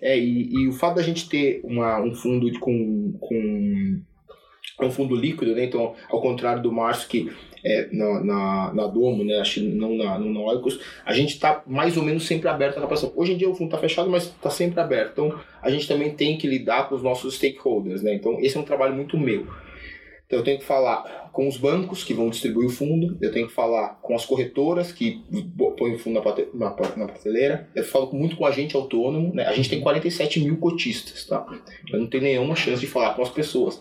É, e, e, o fato da gente ter uma, um fundo com, com um fundo líquido, né? Então, ao contrário do Márcio, que é, na, na, na, Domo, né? Não na, no Oikos, a gente está mais ou menos sempre aberto à captação. Hoje em dia o fundo está fechado, mas está sempre aberto. Então, a gente também tem que lidar com os nossos stakeholders, né? Então, esse é um trabalho muito meu. Então, eu tenho que falar com os bancos que vão distribuir o fundo, eu tenho que falar com as corretoras que põem o fundo na, pate, na, na prateleira, eu falo muito com o agente autônomo, né? A gente tem 47 mil cotistas, tá? Eu não tenho nenhuma chance de falar com as pessoas.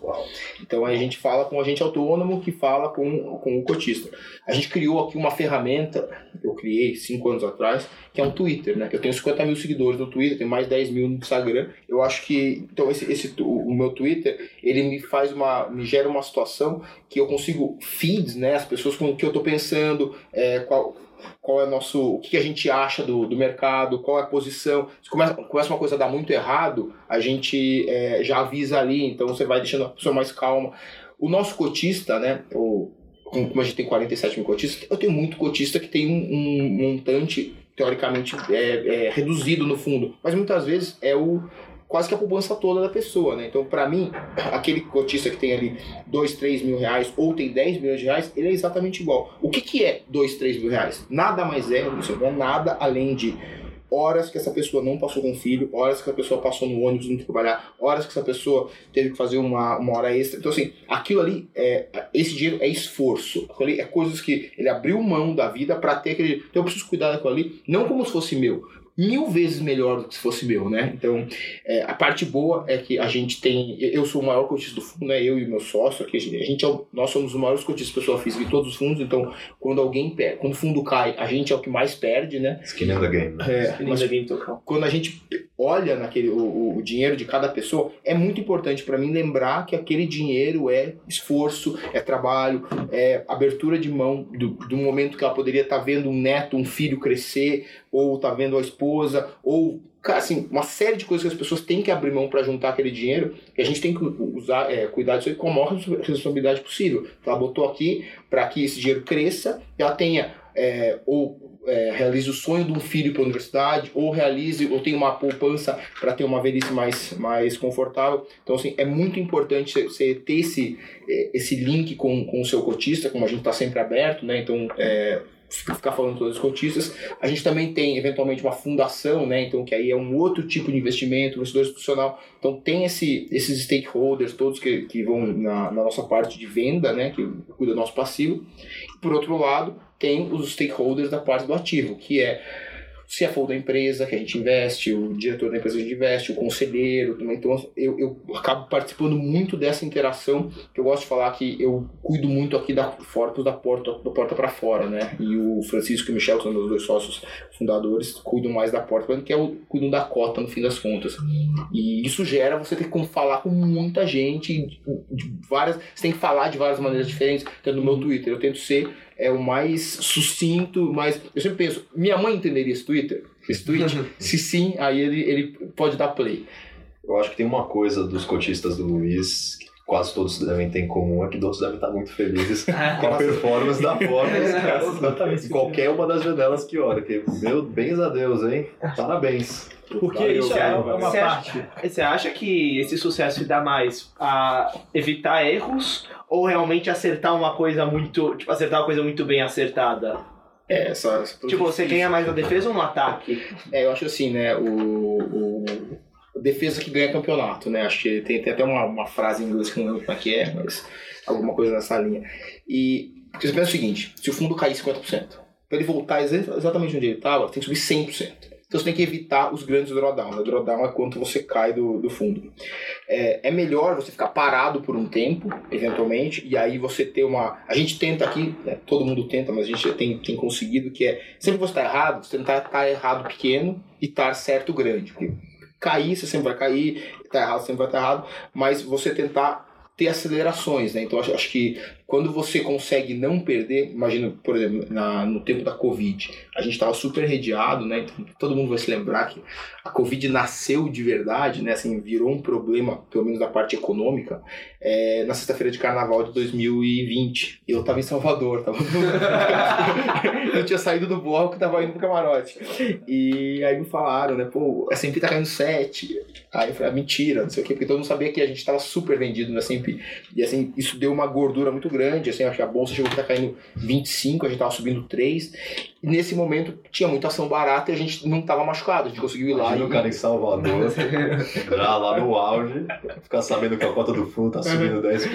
Então a gente fala com o agente autônomo que fala com, com o cotista. A gente criou aqui uma ferramenta, eu criei cinco anos atrás, que é um Twitter, né? Eu tenho 50 mil seguidores no Twitter, tenho mais 10 mil no Instagram. Eu acho que, então esse, esse o meu Twitter, ele me faz uma, me gera uma situação que eu consigo feeds, né? As pessoas com o que eu tô pensando, é, qual qual é nosso, o que a gente acha do, do mercado, qual é a posição. Se começa, começa uma coisa a dar muito errado, a gente é, já avisa ali, então você vai deixando a pessoa mais calma. O nosso cotista, né, o, como a gente tem 47 mil cotistas, eu tenho muito cotista que tem um, um montante teoricamente é, é, reduzido no fundo, mas muitas vezes é o quase que a poupança toda da pessoa, né? Então, para mim, (clears throat) aquele cotista que tem ali 2, 3 mil reais ou tem 10 milhões de reais, ele é exatamente igual. O que, que é 2, 3 mil reais? Nada mais é, não é nada além de horas que essa pessoa não passou com o filho, horas que essa pessoa passou no ônibus não trabalhar, horas que essa pessoa teve que fazer uma, uma hora extra. Então, assim, aquilo ali, é, esse dinheiro é esforço. Aquilo ali é coisas que ele abriu mão da vida para ter aquele. Então, eu preciso cuidar daquilo ali, não como se fosse meu, mil vezes melhor do que se fosse meu, né? Então, é, a parte boa é que a gente tem. Eu sou o maior cotista do fundo, né? Eu e meu sócio aqui. A gente é o, nós somos os maiores cotistas de pessoa física de todos os fundos. Então, quando alguém perde, quando o fundo cai, a gente é o que mais perde, né? Skin in the game. Né? É, mas quando a gente olha naquele o, o dinheiro de cada pessoa, é muito importante para mim lembrar que aquele dinheiro é esforço, é trabalho, é abertura de mão do, do momento que ela poderia estar tá vendo um neto, um filho crescer, ou tá vendo a esposa, ou assim, uma série de coisas que as pessoas têm que abrir mão para juntar aquele dinheiro, e a gente tem que usar, é, cuidar disso com a maior responsabilidade possível. Então, ela botou aqui para que esse dinheiro cresça, ela tenha é, ou é, realize o sonho de um filho para a universidade, ou realize, ou tenha uma poupança para ter uma velhice mais, mais confortável. Então, assim, é muito importante você ter esse, é, esse link com, com o seu cotista, como a gente está sempre aberto, né? Então, é, ficar falando todos os cotistas. A gente também tem, eventualmente, uma fundação, né? Então, que aí é um outro tipo de investimento, investidor institucional. Então, tem esse, esses stakeholders todos que, que vão na, na nossa parte de venda, né? Que cuida do nosso passivo. Por outro lado, tem os stakeholders da parte do ativo, que é CFO da empresa que a gente investe, o diretor da empresa que a gente investe, o conselheiro. Então, eu, eu acabo participando muito dessa interação, que eu gosto de falar que eu cuido muito aqui da Fortus da porta, da porta para fora, né? E o Francisco e o Michel, que são meus dois sócios fundadores, cuidam mais da porta, que é o cuidam da cota no fim das contas. E isso gera você ter que falar com muita gente, de várias, você tem que falar de várias maneiras diferentes. Então, no meu Twitter, eu tento ser é o mais sucinto, mas eu sempre penso, minha mãe entenderia esse Twitter? Esse tweet? (laughs) Se sim, aí ele, ele pode dar play. Eu acho que tem uma coisa dos cotistas do Luiz que quase todos devem ter em comum, é que todos devem estar muito felizes (laughs) com a performance da Forbes em qualquer uma das janelas que olha. Que, meu, bens a Deus, hein? Parabéns. Porque Valeu, isso é uma você parte. Acha, você acha que esse sucesso dá mais a evitar erros ou realmente acertar uma coisa muito. Tipo, acertar uma coisa muito bem acertada? É, essa, essa Tipo, você ganha mais na defesa ou no ataque? É, eu acho assim, né? O, o defesa que ganha campeonato, né? Acho que tem, tem até uma, uma frase em inglês que não lembro como é que é, mas alguma coisa nessa linha. E você pensa o seguinte: se o fundo cair 50%, para ele voltar exatamente onde ele estava, tem que subir 100%. Então você tem que evitar os grandes drawdowns. O drawdown é quanto você cai do, do fundo. É, é melhor você ficar parado por um tempo, eventualmente, e aí você ter uma. A gente tenta aqui, né, todo mundo tenta, mas a gente tem, tem conseguido que é. Sempre que você está errado, você tentar estar tá errado pequeno e estar tá certo grande. Porque cair, você sempre vai cair, tá errado, sempre vai estar tá errado, mas você tentar ter acelerações, né? Então acho, que quando você consegue não perder, imagina, por exemplo, na, no tempo da Covid, a gente estava super redeado, né? Então, todo mundo vai se lembrar que a Covid nasceu de verdade, né? Assim, virou um problema, pelo menos da parte econômica, é, na sexta-feira de carnaval de 2020. Eu estava em Salvador, tava (laughs) eu tinha saído do bloco e estava indo pro camarote. E aí me falaram, né? Pô, a S&P tá caindo 7. Aí eu falei, ah, mentira, não sei o quê, porque todo mundo sabia que a gente estava super vendido na S&P. E assim, isso deu uma gordura muito grande, assim, acho que a bolsa chegou a estar caindo 25, a gente estava subindo 3, E nesse momento tinha muita ação barata e a gente não estava machucado, a gente conseguiu ir lá. Imagina E... o cara em Salvador, (laughs) já lá no auge, ficar sabendo que a cota do full tá subindo 10%.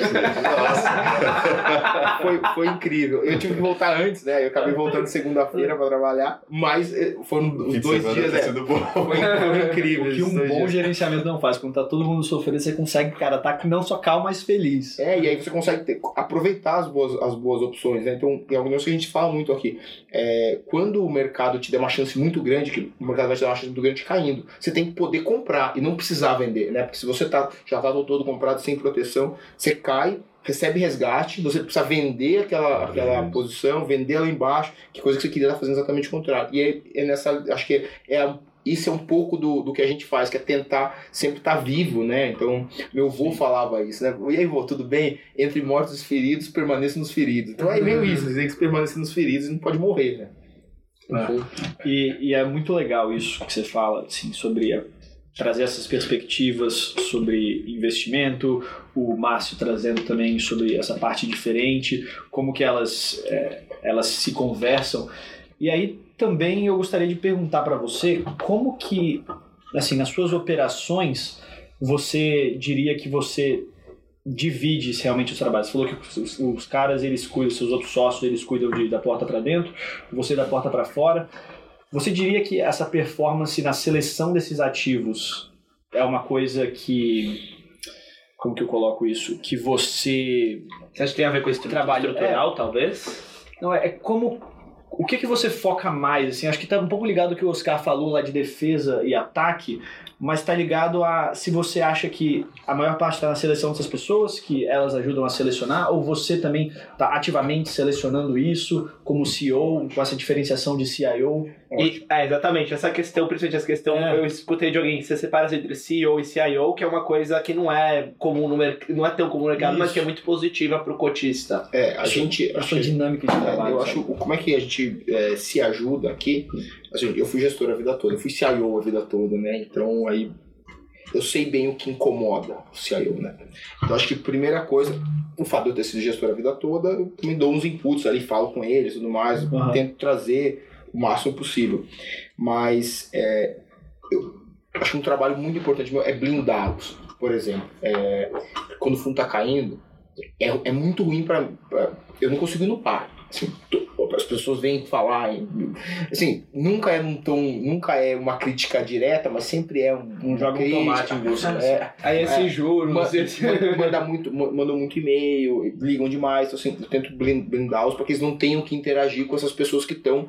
Nossa! (laughs) foi, foi incrível. Eu tive que voltar antes, né? Eu acabei voltando segunda-feira para trabalhar, mas eh, foram os dois dias. É, bom. foi, foi incrível. O que um bom dias. gerenciamento não faz. Quando tá todo mundo sofrendo, você consegue, cara, tá não só calmo, mas feliz. É, e aí você consegue ter- aproveitar as boas, as boas opções, né? Então, é algo que a gente fala muito aqui. É, quando o mercado te der uma chance muito grande, que o mercado vai te dar uma chance muito grande caindo, você tem que poder comprar e não precisar vender, né? Porque se você tá, já tá todo comprado sem proteção, você cai, recebe resgate, você precisa vender aquela, aquela posição, vender lá embaixo, que coisa que você queria estar fazendo exatamente o contrário. E aí, é nessa, acho que é, a- isso é um pouco do, do que a gente faz, que é tentar sempre estar vivo, né? Então, meu avô falava isso, né? E aí, vô, tudo bem? Entre mortos e feridos, permaneça nos feridos. Então é meio isso, você tem que permanecer nos feridos e não pode morrer, né? Então, E, e é muito legal isso que você fala, assim, sobre a- trazer essas perspectivas sobre investimento, o Márcio trazendo também sobre essa parte diferente, como que elas, é, elas se conversam. E aí também eu gostaria de perguntar para você como que, assim, nas suas operações, você diria que você divide realmente os trabalhos. Você falou que os, os caras, eles cuidam, seus outros sócios, eles cuidam de, da porta para dentro, você da porta para fora. Você diria que essa performance na seleção desses ativos é uma coisa que. Como que eu coloco isso? Que você. Você acha que tem a ver com esse Trabalho, estrutural, talvez? Não, é, é como. O que, que você foca mais? Assim, acho que está um pouco ligado ao que o Oscar falou lá de defesa e ataque, mas está ligado a se você acha que a maior parte está na seleção dessas pessoas, que elas ajudam a selecionar, ou você também está ativamente selecionando isso como CEO, com essa diferenciação de CIO. E, é, exatamente. Essa questão, principalmente essa questão, É. eu escutei de alguém, você separa entre CEO e CIO, que é uma coisa que não é comum no mercado, não é tão comum no mercado, mas Isso. que é muito positiva pro cotista. é, a gente. A acho sua que- dinâmica de É, trabalho. eu sabe? acho como é que a gente é, se ajuda aqui. Assim, eu fui gestor a vida toda, eu fui CIO a vida toda, né? Então aí eu sei bem o que incomoda o CIO, né? Então acho que primeira coisa, o fato de eu ter sido gestor a vida toda, eu me dou uns inputs ali, falo com eles e tudo mais, Aham. tento trazer o máximo possível. Mas é, eu acho um trabalho muito importante meu é blindá-los. Por exemplo, é, quando o fundo tá caindo, é, é muito ruim para eu não consigo ir no par. Assim, as pessoas vêm falar, assim, nunca é um tom, nunca é uma crítica direta, mas sempre é um, Não joga um tomate em você. né? É, Aí esse É. esse... ma- manda muito, ma- mandam muito e-mail, ligam demais, então assim, eu tento blin- blindá-los para que eles não tenham que interagir com essas pessoas que estão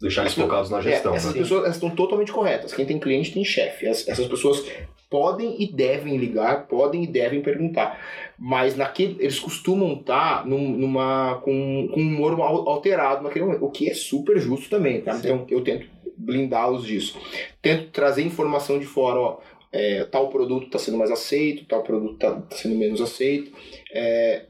Deixar eles focados na é, gestão, essas né? pessoas estão totalmente corretas. Quem tem cliente tem chefe. As- Essas pessoas podem e devem ligar, podem e devem perguntar. Mas naquele, eles costumam estar num- numa, com, com um humor al- alterado naquele momento, o que é super justo também. Tá? Então eu tento blindá-los disso. Tento trazer informação de fora, ó. é, tal produto está sendo mais aceito, tal produto está sendo menos aceito. É,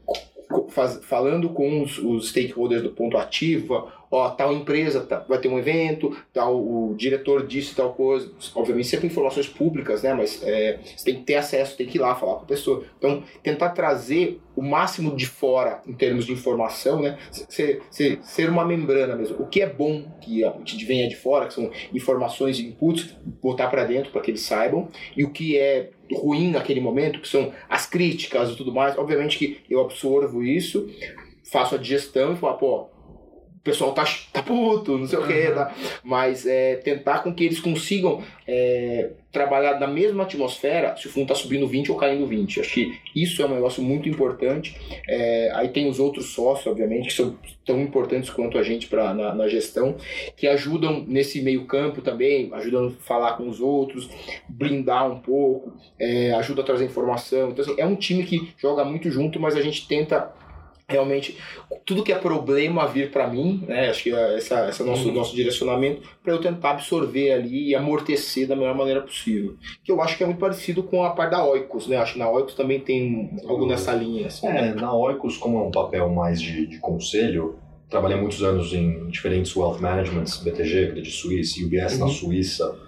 faz- falando com os, os stakeholders do ponto ativo, ó, tal empresa tá- vai ter um evento, tal, o diretor disse tal coisa. Obviamente sempre informações públicas, né? Mas é, você tem que ter acesso, tem que ir lá falar com a pessoa. Então, tentar trazer o máximo de fora em termos de informação, né? Ser, ser, ser uma membrana mesmo. O que é bom que a gente venha de fora, que são informações e inputs, botar para dentro para que eles saibam. E o que é ruim naquele momento, que são as críticas e tudo mais. Obviamente que eu absorvo isso, faço a digestão e falo, pô, o pessoal tá, tá puto, não sei o que, tá? mas é, tentar com que eles consigam é, trabalhar na mesma atmosfera se o fundo tá subindo 20 ou caindo 20. Acho que isso é um negócio muito importante. É, aí tem os outros sócios, obviamente, que são tão importantes quanto a gente pra, na, na gestão, que ajudam nesse meio campo também, ajudam a falar com os outros, blindar um pouco, é, ajuda a trazer informação. Então, assim, é um time que joga muito junto, mas a gente tenta realmente tudo que é problema vir para mim, né? Acho que é essa, esse é o nosso, nosso direcionamento para eu tentar absorver ali e amortecer da melhor maneira possível. Que eu acho que é muito parecido com a parte da Oikos, né? Acho que na Oikos também tem algo nessa linha. Assim, É, na Oikos, como é um papel mais de, de conselho, trabalhei muitos anos em diferentes wealth managements, BTG, Credit Suisse, UBS na Uhum. Suíça.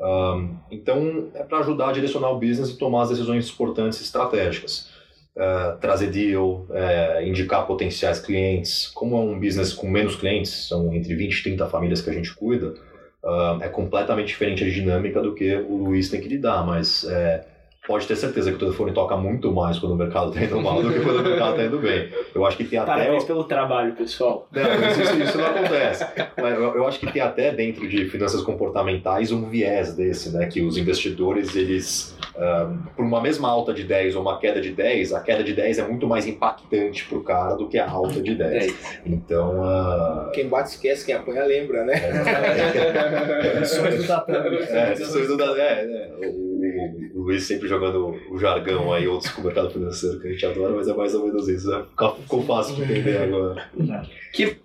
Um, então, é para ajudar a direcionar o business e tomar as decisões importantes e estratégicas. Uh, trazer deal, uh, indicar potenciais clientes. Como é um business com menos clientes, são entre 20 e 30 famílias que a gente cuida, uh, é completamente diferente a dinâmica do que o Luiz tem que lidar, mas é, pode ter certeza que o telefone toca muito mais quando o mercado está indo mal do que quando o mercado está indo bem. Eu acho que tem até. Parabéns pelo trabalho, pessoal. Não, isso, isso, não acontece. Eu, eu, acho que tem até dentro de finanças comportamentais um viés desse, né? Que os investidores, eles. Um, por uma mesma alta de 10 ou uma queda de 10, a queda de 10 é muito mais impactante para o cara do que a alta de 10. Então. Uh... Quem bate esquece, quem apanha lembra, né? É, (laughs) lições do Tatame. É, lições do Tatame. É, né? O Luiz sempre jogando o jargão aí, outros com o mercado financeiro que a gente adora, mas é mais ou menos isso. Né? Ficou fácil de entender agora. Que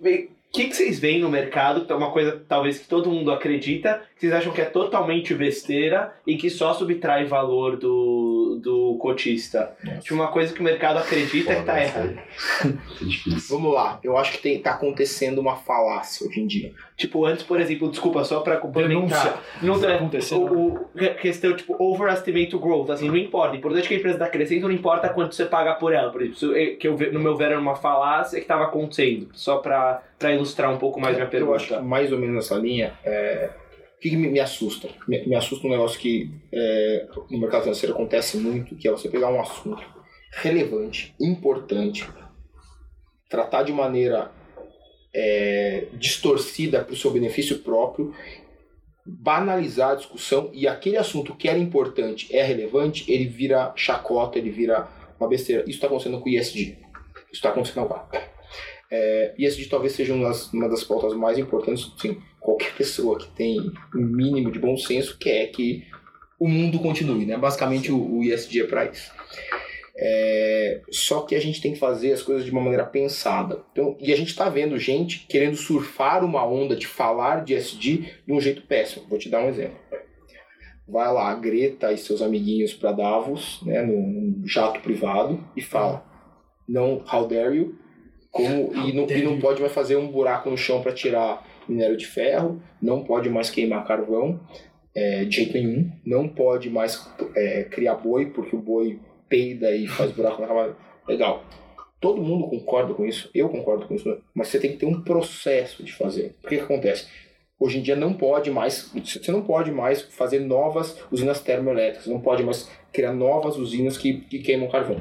que, que vocês veem no mercado, que é uma coisa talvez que todo mundo acredita, vocês acham que é totalmente besteira e que só subtrai valor do, do cotista? Tipo, uma coisa que o mercado acredita Pô, que tá errado. (laughs) Vamos lá, eu acho que tem, tá acontecendo uma falácia hoje em dia. Tipo, antes, por exemplo, desculpa, só pra complementar. Não tá acontecendo. O, o, questão, tipo, overestimate growth, assim, não importa. O importante é que a empresa tá crescendo, não importa quanto você paga por ela. Por exemplo, que eu, no meu ver era uma falácia que tava acontecendo. Só pra para ilustrar um pouco mais minha pergunta. Eu acho que mais ou menos nessa linha, é... que, que me, me, assusta? Me, me, assusta um negócio que é, no mercado financeiro acontece muito, que é você pegar um assunto relevante, importante, tratar de maneira é, distorcida para o seu benefício próprio, banalizar a discussão e aquele assunto que era importante é relevante, ele vira chacota, ele vira uma besteira. Isso está acontecendo com o ISD. Isso está acontecendo agora. É, esse talvez seja uma das, uma das pautas mais importantes. Sim, qualquer pessoa que tem um mínimo de bom senso quer que o mundo continue, né? Basicamente o, o ISD é para isso. É, só que a gente tem que fazer as coisas de uma maneira pensada. Então, e a gente está vendo gente querendo surfar uma onda de falar de SD de um jeito péssimo. Vou te dar um exemplo. Vai lá, a Greta e seus amiguinhos para Davos, né, num jato privado, e fala: Não, how dare you? Como, e, não, e não pode mais fazer um buraco no chão para tirar minério de ferro, não pode mais queimar carvão é, de jeito nenhum, não pode mais é, criar boi, porque o boi peida e faz buraco na cavalo. Legal. Todo mundo concorda com isso, eu concordo com isso, mas você tem que ter um processo de fazer. O que, que acontece? Hoje em dia não pode mais, você não pode mais fazer novas usinas termoelétricas, não pode mais criar novas usinas que, que queimam carvão.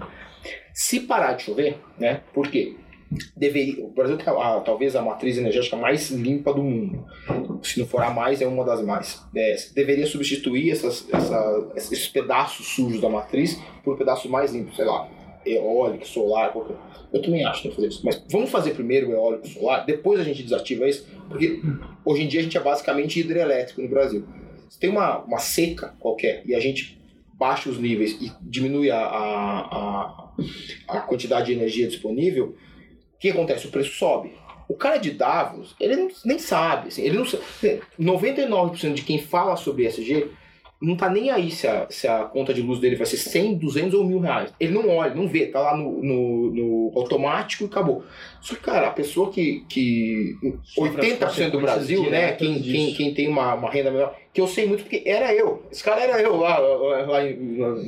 Se parar de chover, né? Por quê? Deveria, o Brasil tem a, talvez a matriz energética mais limpa do mundo. Se não for a mais, é uma das mais. É, deveria substituir essas, essa, esses pedaços sujos da matriz por pedaços mais limpos, sei lá, eólico, solar, qualquer. Eu também acho que tem que fazer isso. Mas vamos fazer primeiro o eólico solar, depois a gente desativa isso, porque hoje em dia a gente é basicamente hidrelétrico no Brasil. Se tem uma, uma seca qualquer e a gente baixa os níveis e diminui a, a, a, a quantidade de energia disponível, o que acontece? O preço sobe. O cara de Davos, ele não, nem sabe. Assim, ele não, 99% de quem fala sobre ESG não tá nem aí se a, se a conta de luz dele vai ser 100, 200 ou mil reais. Ele não olha, não vê, tá lá no, no, no automático e acabou. Só que, cara, a pessoa que. que 80% do Brasil, né? Quem, quem, quem tem uma, uma renda menor, que eu sei muito porque era eu. Esse cara era eu lá, lá, lá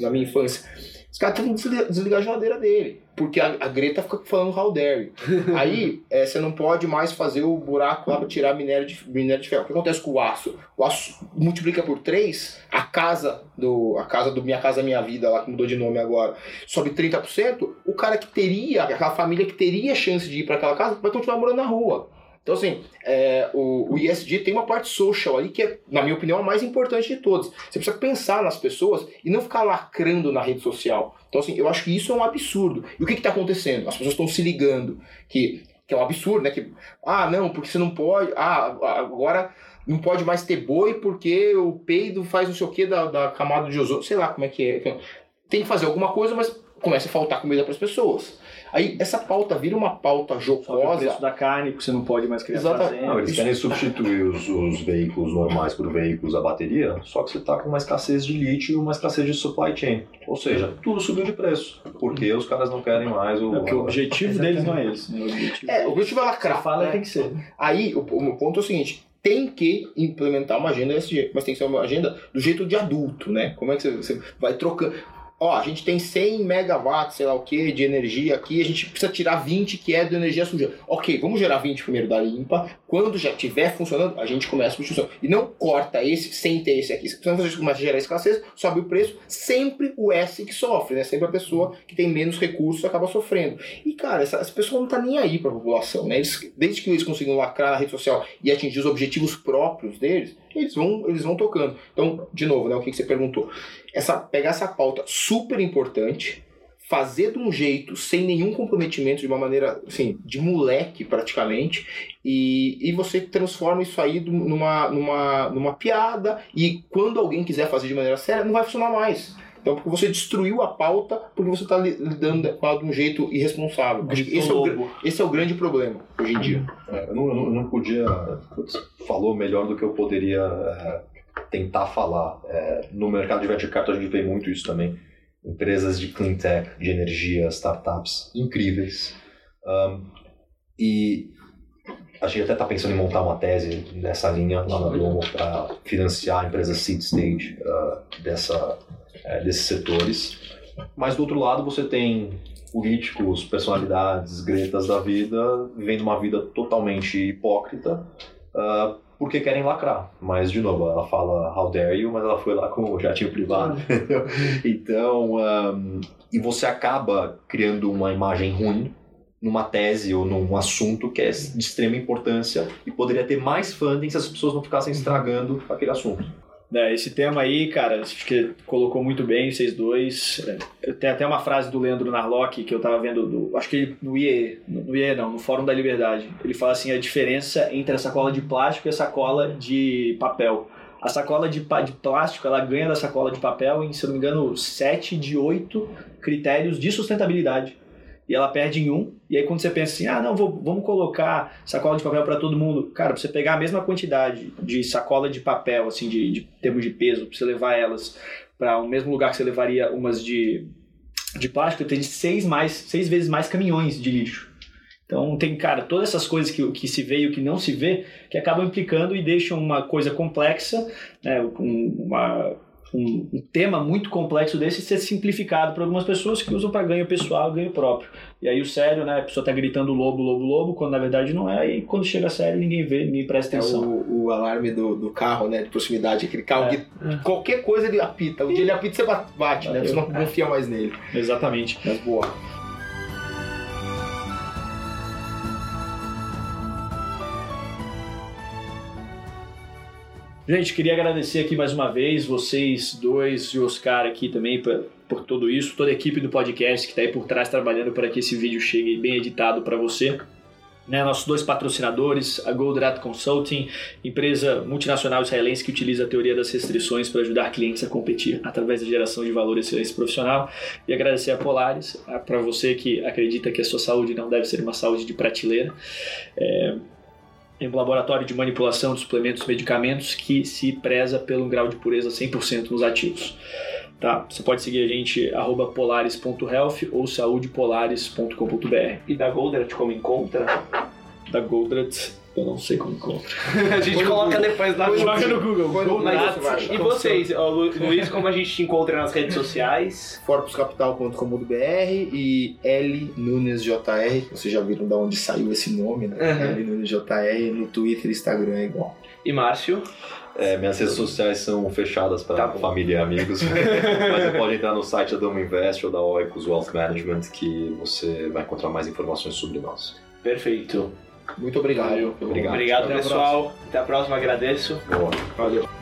na minha infância os caras têm que desligar a geladeira dele. Porque a, a Greta fica falando how dare (laughs) Aí é, você não pode mais fazer o buraco lá para tirar minério de, minério de ferro. O que acontece com o aço? O aço multiplica por 3, a casa do. A casa do Minha Casa Minha Vida, lá que mudou de nome agora, sobe 30%, o cara que teria, aquela família que teria chance de ir para aquela casa, vai continuar morando na rua. Então, assim, é, o, o ISD tem uma parte social ali que é, na minha opinião, a mais importante de todas. Você precisa pensar nas pessoas e não ficar lacrando na rede social. Então, assim, eu acho que isso é um absurdo. E o que está acontecendo? As pessoas estão se ligando que, que é um absurdo, né? Que, ah, não, porque você não pode. Ah, agora não pode mais ter boi porque o peido faz não sei o que da, da camada de ozônio. Sei lá como é que é. Tem que fazer alguma coisa, mas começa a faltar comida para as pessoas. Aí essa pauta vira uma pauta jocosa. o preço da carne, porque você não pode mais criar Exatamente. Não, eles querem substituir os, os, veículos normais por veículos a bateria, só que você está com uma escassez de lítio e uma escassez de supply chain. Ou seja, tudo subiu de preço. Porque os caras não querem mais o. É o objetivo deles não é esse. Né? O objetivo, é, o objetivo é lacrar. Você fala né? tem que ser. Aí o, o ponto é o seguinte: tem que implementar uma agenda desse jeito, mas tem que ser uma agenda do jeito de adulto, né? Como é que você, você vai trocando ó, a gente tem 100 megawatts, sei lá o que, de energia aqui, a gente precisa tirar 20 que é de energia suja. Ok, vamos gerar 20 primeiro da limpa, quando já estiver funcionando, a gente começa a substituição. E não corta esse sem ter esse aqui. Senão você começa a gerar escassez, sobe o preço, sempre o S que sofre, né? Sempre a pessoa que tem menos recursos acaba sofrendo. E, cara, essa, essa pessoa não tá nem aí pra população, né? Eles, desde que eles conseguem lacrar na rede social e atingir os objetivos próprios deles, eles vão, eles vão tocando. Então, de novo, né, o que, que você perguntou? Essa, pegar essa pauta super importante, fazer de um jeito sem nenhum comprometimento, de uma maneira assim, de moleque praticamente, e, e você transforma isso aí numa, numa, numa piada, e quando alguém quiser fazer de maneira séria, não vai funcionar mais. Então, porque você destruiu a pauta porque você está lidando com ela de um jeito irresponsável. Acho que esse, é o, esse é o grande problema hoje em dia. É, eu, não, eu, não, podia. Falou melhor do que eu poderia é, tentar falar. É, no mercado de venture capital a gente vê muito isso também. Empresas de clean tech, de energia, startups incríveis. Um, e a gente até está pensando em montar uma tese nessa linha lá na Globo para financiar empresas seed stage uh, dessa é, desses setores. Mas do outro lado você tem políticos, personalidades, gretas da vida, vivendo uma vida totalmente hipócrita, uh, porque querem lacrar. Mas, de novo, ela fala how dare you, mas ela foi lá com o jatinho privado. então, um, e você acaba criando uma imagem ruim numa tese ou num assunto que é de extrema importância e poderia ter mais funding se as pessoas não ficassem estragando aquele assunto. É, esse tema aí, cara, acho que colocou muito bem vocês dois. É, tem até uma frase do Leandro Narlock que eu tava vendo, do, acho que no IE, no IE não, no Fórum da Liberdade. Ele fala assim, a diferença entre a sacola de plástico e a sacola de papel. A sacola de, de plástico, ela ganha da sacola de papel em, se não me engano, 7 de 8 critérios de sustentabilidade e ela perde em um. E aí quando você pensa assim, ah, não, vou, vamos colocar sacola de papel para todo mundo. Cara, pra você pegar a mesma quantidade de sacola de papel, assim, de, de termos de peso, pra você levar elas para o mesmo lugar que você levaria umas de, de plástico, tem seis, mais, seis vezes mais caminhões de lixo. Então tem, cara, todas essas coisas que, que se vê e o que não se vê, que acabam implicando e deixam uma coisa complexa, né, uma um, um, tema muito complexo desse ser simplificado para algumas pessoas que usam para ganho pessoal, ganho próprio. E aí o sério, né? A pessoa tá gritando lobo, lobo, lobo, quando na verdade não é, e quando chega sério ninguém vê, ninguém presta atenção. É o, o alarme do, do carro, né? De proximidade, aquele carro é. que qualquer coisa ele apita. O dia ele apita, você bate, né? Você não confia mais nele. Exatamente. Mas boa. Gente, queria agradecer aqui mais uma vez vocês dois e Oscar aqui também por, por tudo isso, toda a equipe do podcast que está aí por trás trabalhando para que esse vídeo chegue bem editado para você. Né, nossos dois patrocinadores, a Goldrat Consulting, empresa multinacional israelense que utiliza a teoria das restrições para ajudar clientes a competir através da geração de valor e excelência profissional. E agradecer a Polaris, para você que acredita que a sua saúde não deve ser uma saúde de prateleira. É, em um laboratório de manipulação de suplementos e medicamentos que se preza pelo grau de pureza 100% nos ativos. Tá? Você pode seguir a gente arroba polaris.health ou saudepolaris.com.br. E da Goldrat como encontra? Da Goldrat eu não sei como encontra. (laughs) a gente coloca depois Coloca no Google. Google e vocês, Luiz, como a gente te encontra nas redes sociais? Forpuscapital.com.br e L Nunes JR. Vocês já viram de onde saiu esse nome, né? Uhum. L Nunes JR no Twitter e Instagram é igual. E Márcio? É, minhas redes sociais são fechadas para tá família e amigos, (laughs) mas você pode entrar no site da Domo Invest ou da Oikos Wealth Management que você vai encontrar mais informações sobre nós. Perfeito. Muito obrigado. Valeu. Obrigado, obrigado pessoal. Até a próxima, agradeço. Boa. Valeu.